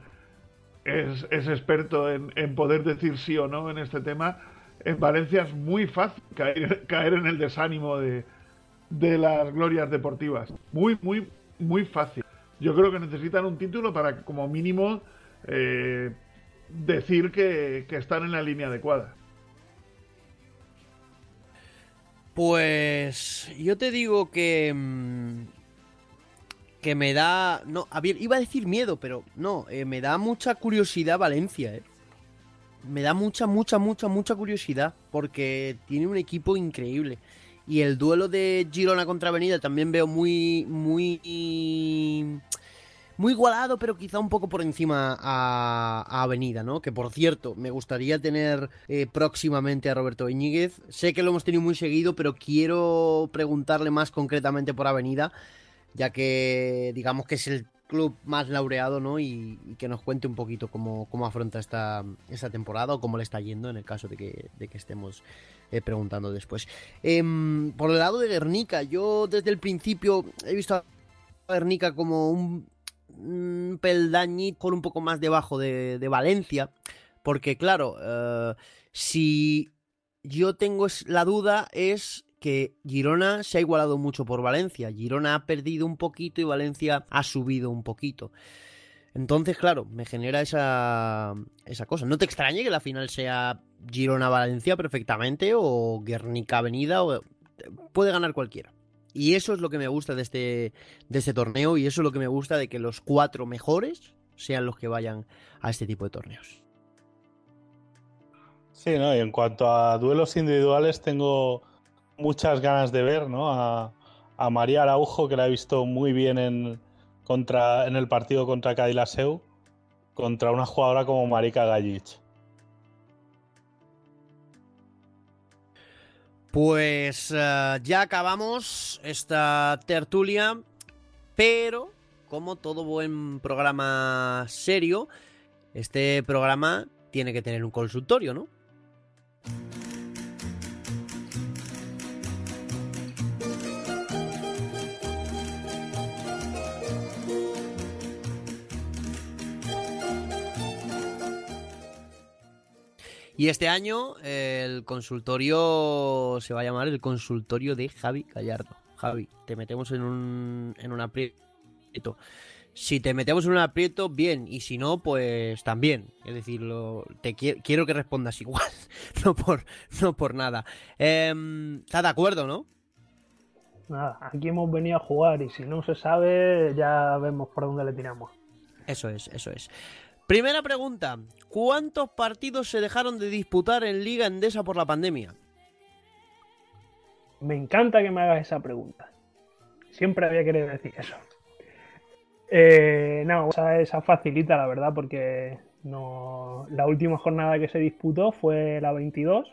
es, es experto en, en poder decir sí o no en este tema, en Valencia es muy fácil caer, caer en el desánimo de, de las glorias deportivas. Muy, muy, muy fácil. Yo creo que necesitan un título para, como mínimo, eh, decir que, que están en la línea adecuada. Pues yo te digo que mm, que me da no, a iba a decir miedo, pero no, eh, me da mucha curiosidad Valencia, eh. Me da mucha, mucha, mucha, mucha curiosidad porque tiene un equipo increíble. Y el duelo de Girona contra Avenida también veo muy, muy, muy igualado, pero quizá un poco por encima a, a Avenida, ¿no? Que por cierto, me gustaría tener eh, próximamente a Roberto Iñiguez. Sé que lo hemos tenido muy seguido, pero quiero preguntarle más concretamente por Avenida, ya que digamos que es el club más laureado, ¿no? Y, que nos cuente un poquito cómo, cómo afronta esta, esta temporada o cómo le está yendo en el caso de que, de que estemos eh, preguntando después. Em, por el lado de Guernica, yo desde el principio he visto a Guernica como un, un peldañito un poco más debajo de, Valencia, porque claro, eh, si yo tengo la duda es que Girona se ha igualado mucho por Valencia. Girona ha perdido un poquito y Valencia ha subido un poquito. Entonces, claro, me genera esa, esa cosa. No te extrañe que la final sea Girona-Valencia perfectamente o Guernica-Avenida o... Puede ganar cualquiera. Y eso es lo que me gusta de este, de este torneo y eso es lo que me gusta de que los cuatro mejores sean los que vayan a este tipo de torneos. Sí, ¿no? Y en cuanto a duelos individuales, tengo muchas ganas de ver, ¿no? A, a María Araujo, que la he visto muy bien en, contra, en el partido contra Cadilaseu, contra una jugadora como Marika Gajic. Pues eh, ya acabamos esta tertulia, pero como todo buen programa serio, este programa tiene que tener un consultorio, ¿no? Y este año eh, el consultorio se va a llamar el consultorio de Javi Gallardo. Javi, te metemos en un, en un aprieto. Si te metemos en un aprieto, bien, y si no, pues también. Es decir, lo- te qui- quiero que respondas igual, no por, no por nada. Em, ¿Estás de acuerdo, no? Nada, aquí hemos venido a jugar y si no se sabe, ya vemos por dónde le tiramos. Eso es, eso es. Primera pregunta. ¿Cuántos partidos se dejaron de disputar en Liga Endesa por la pandemia? Me encanta que me hagas esa pregunta. Siempre había querido decir eso. Eh, no, esa, facilita, la verdad, porque no, la última jornada que se disputó fue la 22.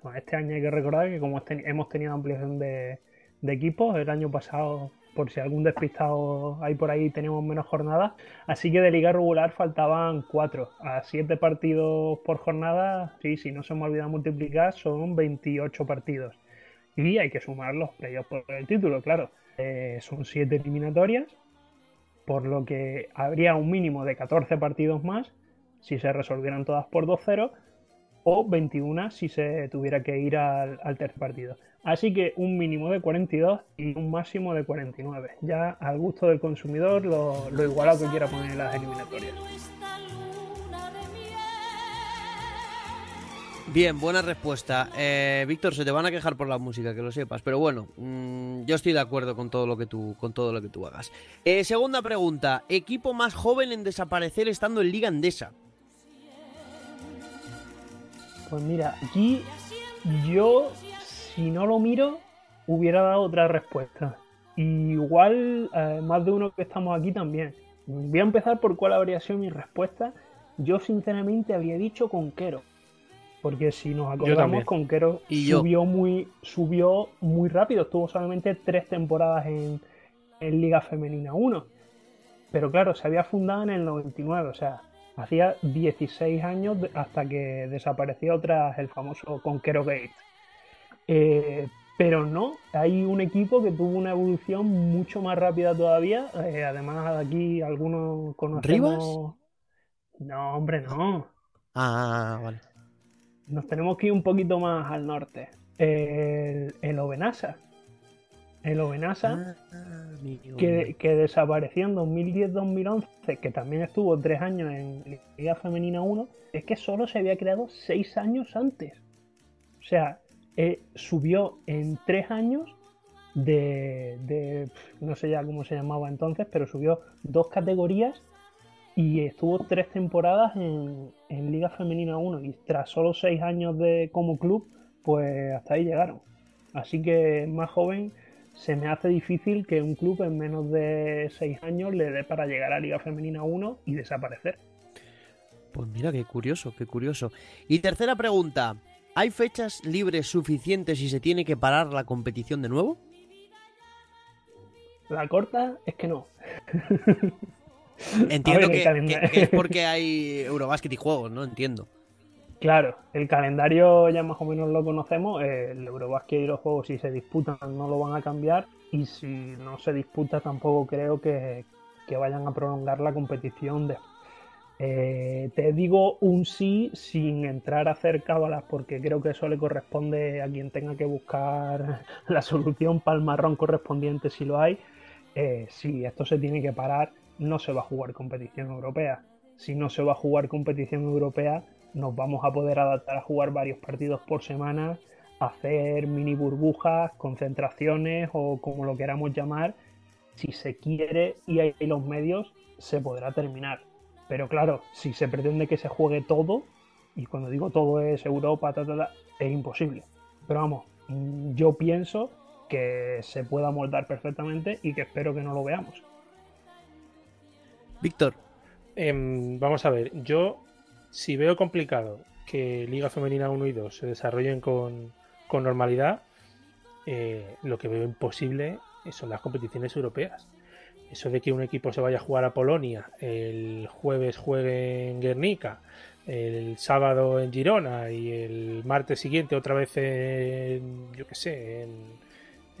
Bueno, este año hay que recordar que como hemos tenido ampliación de, de equipos, el año pasado, por si algún despistado hay por ahí, teníamos menos jornadas. Así que de liga regular faltaban cuatro. A siete partidos por jornada, sí, si no se me olvida multiplicar, son 28 partidos. Y hay que sumar los playoffs por el título, claro. Eh, son siete eliminatorias, por lo que habría un mínimo de 14 partidos más si se resolvieran todas por 2-0 o 21 si se tuviera que ir al, tercer partido. Así que un mínimo de 42 y un máximo de 49. Ya al gusto del consumidor lo, lo igualado que quiera poner en las eliminatorias. Bien, buena respuesta. Eh, Víctor, se te van a quejar por la música, que lo sepas. Pero bueno, mm, yo estoy de acuerdo con todo lo que tú, con todo lo que tú hagas. Eh, segunda pregunta. Equipo más joven en desaparecer estando en Liga Endesa. Pues mira, aquí yo, si no lo miro, hubiera dado otra respuesta. Y igual eh, más de uno que estamos aquí también. Voy a empezar por cuál habría sido mi respuesta. Yo sinceramente habría dicho Conquero. Porque si nos acordamos, Conquero Y yo. subió muy, subió muy rápido. Estuvo solamente tres temporadas en, en Liga Femenina 1. Pero claro, se había fundado en el 99, o sea, hacía 16 años hasta que desapareció tras el famoso Conquero Gate. Eh, pero no, hay un equipo que tuvo una evolución mucho más rápida todavía. eh, además, aquí algunos conocemos. ¿Rivas? No, hombre, no. Ah, vale. Nos tenemos que ir un poquito más al norte. El, el Obenasa. El Obenasa, que, que desapareció en 2010-2011, que también estuvo tres años en Liga Femenina 1, es que solo se había creado seis años antes. O sea, eh, subió en tres años de, de- no sé ya cómo se llamaba entonces, pero subió dos categorías y estuvo tres temporadas en, en Liga Femenina 1 y tras solo seis años de como club, pues hasta ahí llegaron. Así que más joven se me hace difícil que un club en menos de seis años le dé para llegar a Liga Femenina 1 y desaparecer. Pues mira, qué curioso, qué curioso. Y tercera pregunta. ¿Hay fechas libres suficientes si se tiene que parar la competición de nuevo? La corta es que no. Entiendo ver, que, que- que es porque hay Eurobásquet y juegos, ¿no? Entiendo. Claro, el calendario ya más o menos lo conocemos. eh, El Eurobasket y los juegos, si se disputan, no lo van a cambiar. Y si no se disputa, tampoco creo que, vayan a prolongar la competición. De... Eh, te digo un sí sin entrar a hacer cábalas, porque creo que eso le corresponde a quien tenga que buscar la solución para el marrón correspondiente, si lo hay. Eh, si esto se tiene que parar, no se va a jugar competición europea. Si no se va a jugar competición europea, nos vamos a poder adaptar a jugar varios partidos por semana, hacer mini burbujas, concentraciones o como lo queramos llamar. Si se quiere y hay los medios, se podrá terminar. Pero claro, si se pretende que se juegue todo, y cuando digo todo es Europa, ta, ta, ta, es imposible. Pero vamos, mm, yo pienso que se pueda moldar perfectamente y que espero que no lo veamos. Víctor. Em, vamos a ver, yo si veo complicado que Liga Femenina 1 y 2 se desarrollen con, con normalidad, eh, lo que veo imposible son las competiciones europeas. Eso de que un equipo se vaya a jugar a Polonia, el jueves juegue en Guernica, el sábado en Girona y el martes siguiente otra vez en, yo qué sé, en,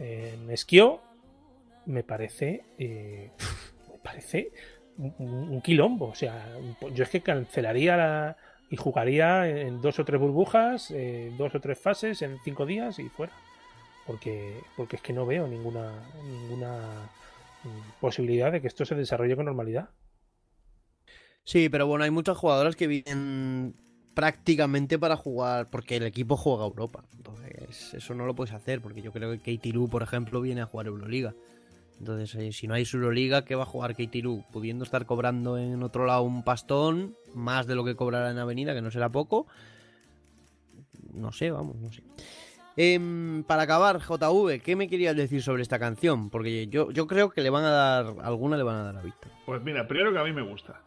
en Esquió, me parece, eh, me parece un, quilombo. O sea, yo es que cancelaría la, y jugaría en dos o tres burbujas, eh, dos o tres fases en cinco días y fuera. Porque, porque es que no veo ninguna, ninguna posibilidad de que esto se desarrolle con normalidad. Sí, pero bueno, hay muchas jugadoras que vienen prácticamente para jugar, porque el equipo juega Europa. Entonces, eso no lo puedes hacer, porque yo creo que Katie Lu, por ejemplo, viene a jugar Euroliga. Entonces, eh, si no hay Euroliga, ¿qué va a jugar Katie? Pudiendo estar cobrando en otro lado un pastón, más de lo que cobrará en Avenida, que no será poco. No sé, vamos, no sé. Em, para acabar, JV, ¿qué me querías decir sobre esta canción? Porque yo, yo creo que le van a dar, alguna le van a dar a Víctor. Pues mira, primero que a mí me gusta.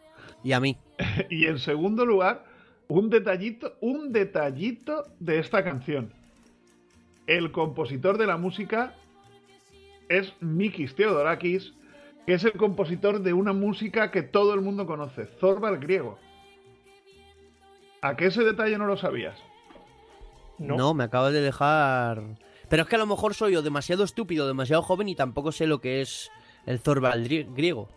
Y a mí. y en segundo lugar, un detallito, un detallito de esta canción. El compositor de la música es Mikis Theodorakis, que es el compositor de una música que todo el mundo conoce, Zorba el griego. ¿A qué ese detalle no lo sabías? No. me acabas de dejar. Pero es que a lo mejor soy yo demasiado estúpido, demasiado joven y tampoco sé lo que es el Zorbal gri- griego.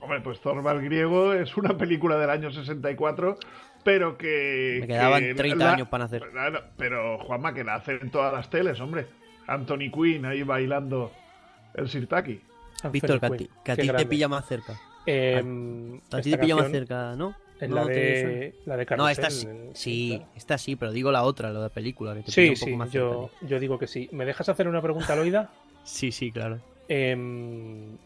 Hombre, pues Zorba el griego es una película del año 64, pero que... Me quedaban que 30 la- años para nacer. Pero, Juanma, que la hacen en todas las teles, hombre. Anthony Quinn ahí bailando el sirtaki. Víctor, que a ti, que a ti te pilla más cerca. Em, a ti te pilla más cerca, ¿no? es ¿No la de- la de No, esta sí, el- sí, esta sí, pero digo la otra, la de película. Que te Sí, un poco sí, más cerca yo, yo digo que sí. ¿Me dejas hacer una pregunta, Loida? sí, sí, claro. Em,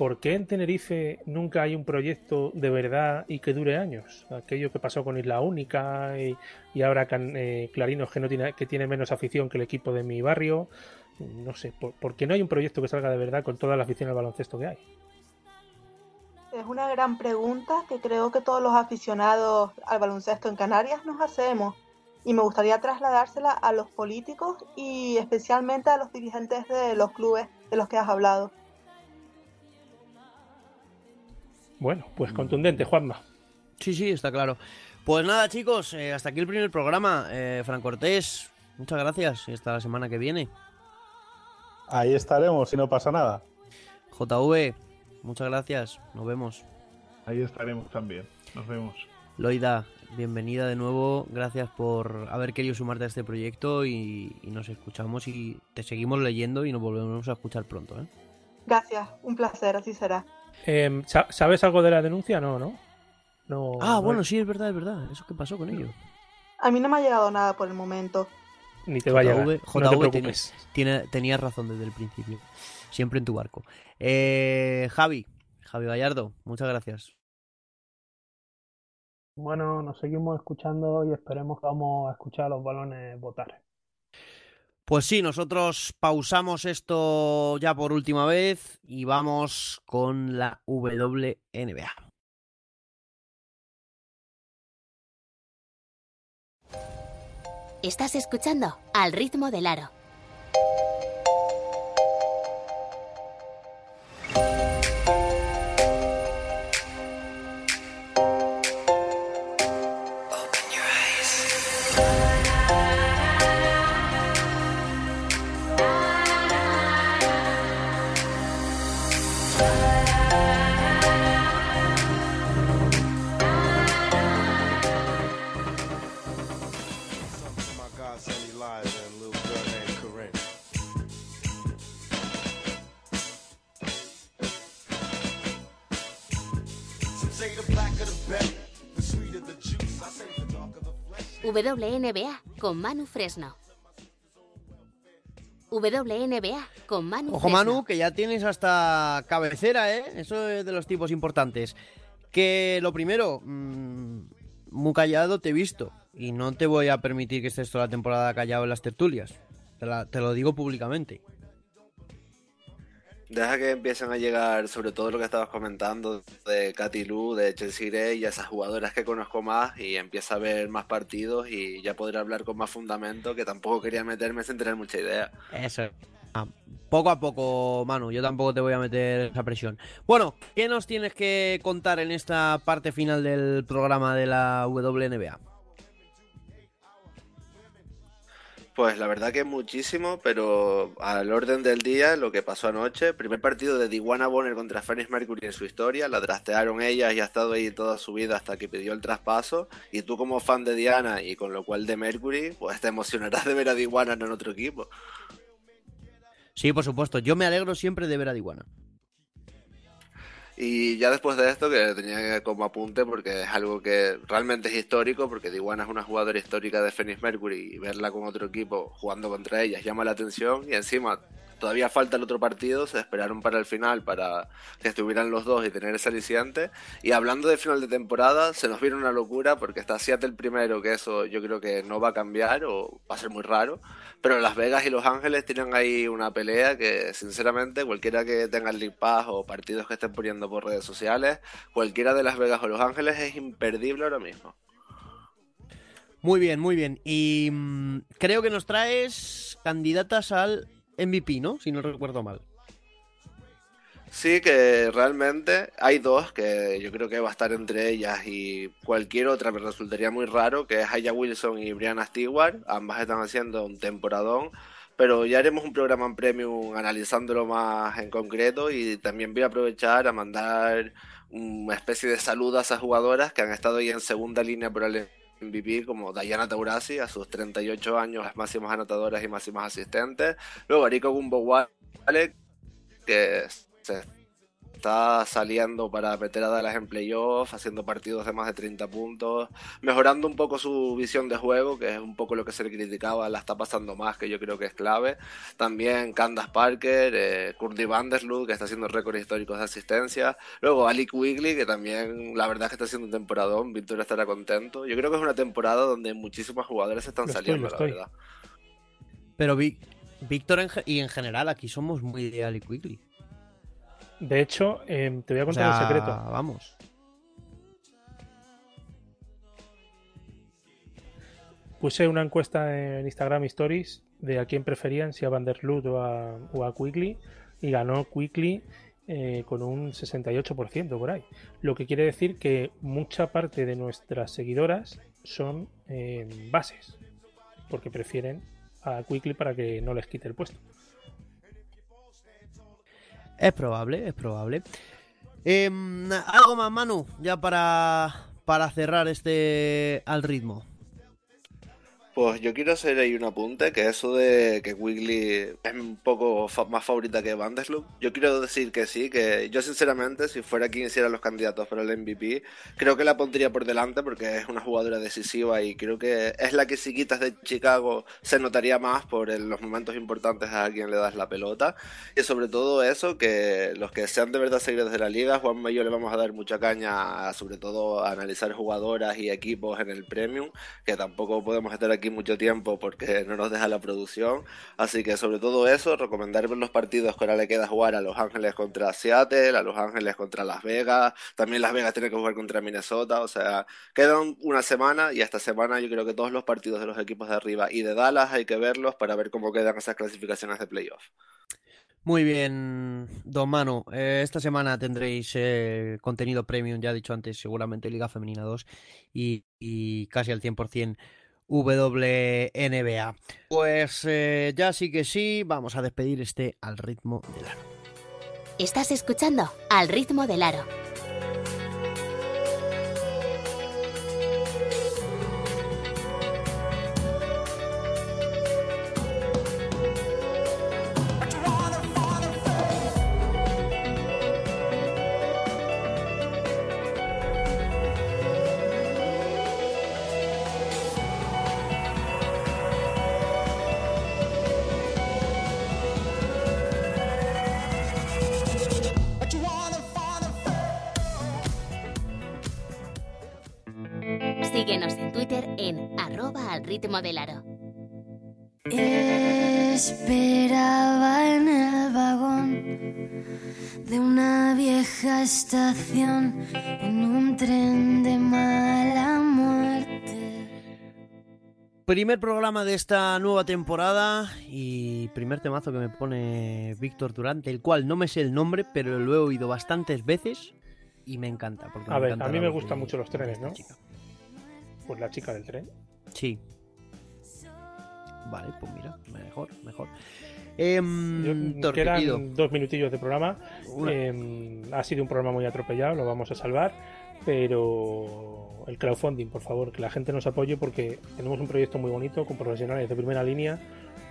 ¿Por qué en Tenerife nunca hay un proyecto de verdad y que dure años? Aquello que pasó con Isla Única y, ahora can- eh, Clarinos que, no tiene, que tiene menos afición que el equipo de mi barrio. No sé, ¿por, por qué no hay un proyecto que salga de verdad con toda la afición al baloncesto que hay? Es una gran pregunta que creo que todos los aficionados al baloncesto en Canarias nos hacemos y me gustaría trasladársela a los políticos y especialmente a los dirigentes de los clubes de los que has hablado. Bueno, pues contundente, Juanma. Sí, sí, está claro. Pues nada, chicos, eh, hasta aquí el primer programa. Eh, Fran Cortés, muchas gracias. y Hasta la semana que viene. Ahí estaremos si no pasa nada. JV, muchas gracias. Nos vemos. Ahí estaremos también. Nos vemos. Loida, bienvenida de nuevo. Gracias por haber querido sumarte a este proyecto y, y nos escuchamos y te seguimos leyendo y nos volvemos a escuchar pronto. ¿eh? Gracias, un placer, así será. Em, sa- ¿Sabes algo de la denuncia? No, ¿no? no Ah, no bueno, hay- sí, es verdad, es verdad. ¿Eso qué pasó con ellos? A mí no me ha llegado nada por el momento. Ni te va a llegar. JV, no te preocupes. tiene- tenías razón desde el principio. Siempre en tu barco. Eh, Javi, Javi Gallardo, muchas gracias. Bueno, nos seguimos escuchando y esperemos que vamos a escuchar a los balones votar. Pues sí, nosotros pausamos esto ya por última vez y vamos con la WNBA. Estás escuchando Al ritmo del aro. WNBA con Manu Fresno. WNBA con Manu Ojo Fresno. Manu, que ya tienes hasta cabecera, ¿eh? Eso es de los tipos importantes. Que lo primero, mm, muy callado te he visto. Y no te voy a permitir que estés toda la temporada callado en las tertulias. Te, la- te lo digo públicamente. Deja que empiecen a llegar, sobre todo lo que estabas comentando de Katy Lu, de Chelsea Gray y esas jugadoras que conozco más y empieza a ver más partidos y ya podré hablar con más fundamento, que tampoco quería meterme sin tener mucha idea. Eso. Ah, poco a poco, Manu. Yo tampoco te voy a meter esa presión. Bueno, ¿qué nos tienes que contar en esta parte final del programa de la WNBA? Pues la verdad que muchísimo, pero al orden del día, lo que pasó anoche, primer partido de Diwana Bonner contra Phoenix Mercury en su historia, la draftearon ellas y ha estado ahí toda su vida hasta que pidió el traspaso, y tú como fan de Diana y con lo cual de Mercury, pues te emocionarás de ver a Diwana en otro equipo. Sí, por supuesto. Yo me alegro siempre de ver a Diwana. Y ya después de esto, que tenía como apunte, porque es algo que realmente es histórico, porque Diwana es una jugadora histórica de Phoenix Mercury y verla con otro equipo jugando contra ellas llama la atención. Y encima, todavía falta el otro partido, se esperaron para el final para que estuvieran los dos y tener ese aliciente. Y hablando de final de temporada, se nos viene una locura porque está Seattle primero, que eso yo creo que no va a cambiar o va a ser muy raro. Pero Las Vegas y Los Ángeles tienen ahí una pelea que, sinceramente, cualquiera que tenga el Pass o partidos que estén poniendo por redes sociales, cualquiera de Las Vegas o Los Ángeles es imperdible ahora mismo. Muy bien, muy bien. Y mm, creo que nos traes candidatas al MVP, ¿no? Si no recuerdo mal. Sí, que realmente hay dos que yo creo que va a estar entre ellas y cualquier otra me resultaría muy raro, que es Aya Wilson y Brianna Stewart. Ambas están haciendo un temporadón, pero ya haremos un programa en Premium analizándolo más en concreto y también voy a aprovechar a mandar una especie de saludo a esas jugadoras que han estado ahí en segunda línea por el MVP como Diana Taurasi a sus 38 años, las máximas anotadoras y máximas asistentes. Luego Ariko Gumbo que se está saliendo para meter a Dallas en playoff, haciendo partidos de más de 30 puntos, mejorando un poco su visión de juego, que es un poco lo que se le criticaba, la está pasando más, que yo creo que es clave. También Candace Parker, eh, Kurdy Vandersloot, que está haciendo récords históricos de asistencia. Luego Ali Quigley, que también la verdad es que está haciendo un temporadón, Víctor estará contento. Yo creo que es una temporada donde muchísimos jugadores están Lo saliendo, estoy. la verdad. Pero Víctor en y en general aquí somos muy de Ali Quigley. De hecho, em, te voy a O contar sea, un secreto. Vamos. Puse una encuesta en Instagram Stories de a quién preferían, si a Vanderloot o a, o a Quickly, y ganó Quickly eh, con un 68% por ahí. Lo que quiere decir que mucha parte de nuestras seguidoras son eh, bases, porque prefieren a Quickly para que no les quite el puesto. Es probable, es probable. Em, Algo más, Manu, ya para, para cerrar este al ritmo. Pues yo quiero hacer ahí un apunte, que eso de que Wiggly es un poco fa- más favorita que Vandersloot. Yo quiero decir que sí, que yo sinceramente, si fuera quien hiciera los candidatos para el MVP, creo que la pondría por delante porque es una jugadora decisiva y creo que es la que si quitas de Chicago se notaría más por el- los momentos importantes a quien le das la pelota. Y sobre todo eso, que los que sean de verdad seguidores de la liga, Juanma y yo le vamos a dar mucha caña, a, sobre todo a analizar jugadoras y equipos en el Premium, que tampoco podemos estar aquí mucho tiempo porque no nos deja la producción. Así que sobre todo eso, recomendar los partidos que ahora le queda jugar a Los Ángeles contra Seattle, a Los Ángeles contra Las Vegas, también Las Vegas tiene que jugar contra Minnesota, o sea, quedan una semana y esta semana yo creo que todos los partidos de los equipos de arriba y de Dallas hay que verlos para ver cómo quedan esas clasificaciones de playoff. Muy bien, don Manu. Eh, esta semana tendréis eh, contenido premium, ya he dicho antes, seguramente Liga Femenina 2 y, y casi al 100% WNBA. Pues eh, ya sí que sí, vamos a despedir este al ritmo del aro. Estás escuchando Al ritmo del aro. Tren de mala muerte. Primer programa de esta nueva temporada y primer temazo que me pone Víctor Durante, el cual no me sé el nombre, pero lo he oído bastantes veces y me encanta. Porque A me ver, encanta a mí me gustan mucho los trenes, ¿no? chica. Pues la chica del tren. Sí. Vale, pues mira, mejor, mejor. Yo- Thor, quedan dos minutillos de programa. Eh, ha sido un programa muy atropellado, lo vamos a salvar. Pero el crowdfunding, por favor, que la gente nos apoye porque tenemos un proyecto muy bonito con profesionales de primera línea,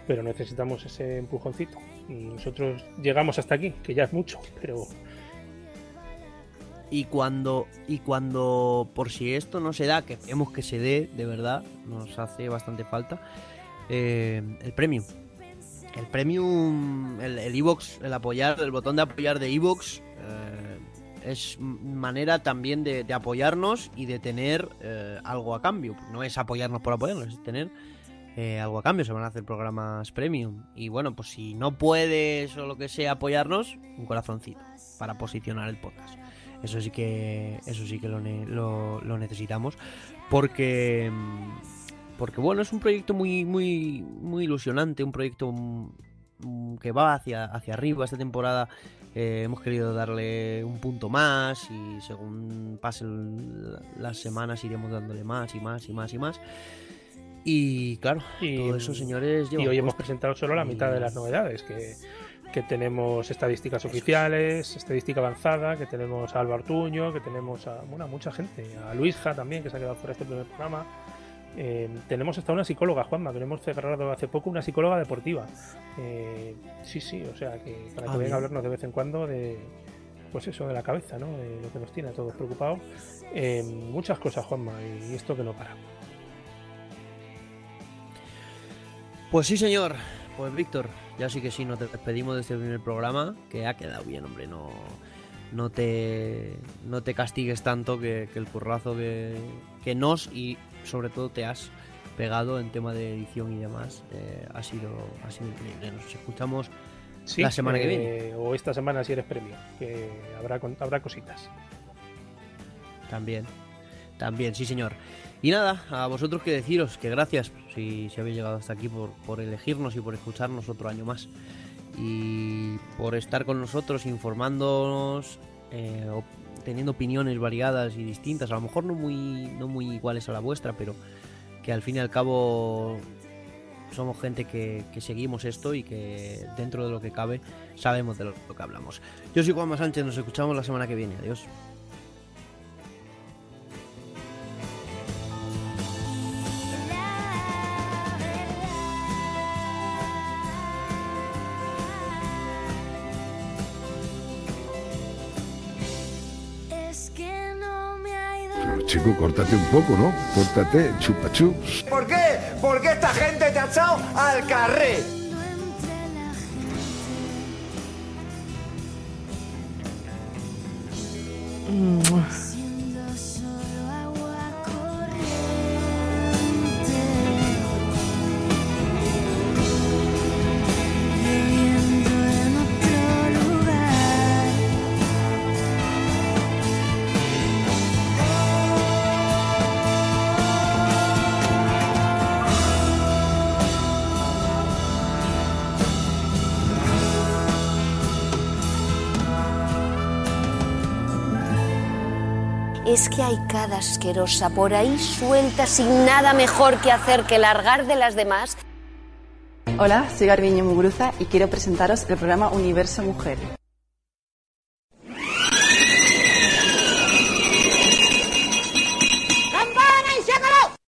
pero necesitamos ese empujoncito. Y nosotros llegamos hasta aquí, que ya es mucho, pero Y cuando, y cuando, por si esto no se da, que vemos que se dé, de verdad, nos hace bastante falta, eh, el premium. El premium, el el iVoox, el apoyar, el botón de apoyar de iVoox, eh, es manera también de, apoyarnos y de tener eh, algo a cambio. No es apoyarnos por apoyarnos, es tener eh, algo a cambio. Se van a hacer programas premium. Y bueno, pues si no puedes o lo que sea apoyarnos, un corazoncito para posicionar el podcast. Eso sí que, eso sí que lo, lo- lo necesitamos. Porque, porque bueno, es un proyecto muy, muy, muy ilusionante, un proyecto que va hacia, hacia arriba. Esta temporada eh, hemos querido darle un punto más y según pasen las semanas iremos dándole más y más y más y más. Y claro, todo eso, señores, lleva y hoy hemos presentado solo la mitad de las novedades, que, que tenemos estadísticas oficiales, estadística avanzada, que tenemos a Alba Artuño, que tenemos a, bueno, a mucha gente, a Luisja también, que se ha quedado fuera de este primer programa. Eh, tenemos hasta una psicóloga, Juanma, que lo hemos cerrado hace poco, una psicóloga deportiva. Eh, sí, sí, o sea, que para Ah, que venga bien. a hablarnos de vez en cuando de, pues eso, de la cabeza, ¿no? De lo que nos tiene a todos preocupados. Eh, muchas cosas, Juanma, y esto que no para. Pues sí, señor. Pues Víctor, ya sí que sí, nos despedimos de este primer programa, que ha quedado bien, hombre, no, no te no te castigues tanto que, que el currazo que, que nos y sobre todo te has pegado en tema de edición y demás eh, ha sido ha sido increíble. Nos escuchamos Sí, la semana que eh, viene. O esta semana si eres premio, que habrá, habrá cositas. También, también, sí señor. Y nada, a vosotros que deciros que gracias si, si habéis llegado hasta aquí por, por elegirnos y por escucharnos otro año más. Y por estar con nosotros informándonos, eh, teniendo opiniones variadas y distintas, a lo mejor no muy, no muy iguales a la vuestra, pero que al fin y al cabo somos gente que, que seguimos esto y que dentro de lo que cabe sabemos de lo, lo que hablamos. Yo soy Juanma Sánchez, nos escuchamos la semana que viene. Adiós. Chico, córtate un poco, ¿no? Córtate, chupa chups. ¿Por qué? Porque esta gente te ha echado al carré. Siendo Es que hay cada asquerosa por ahí suelta sin nada mejor que hacer que largar de las demás. Hola, soy Garbiño Muguruza y quiero presentaros el programa Universo Mujer.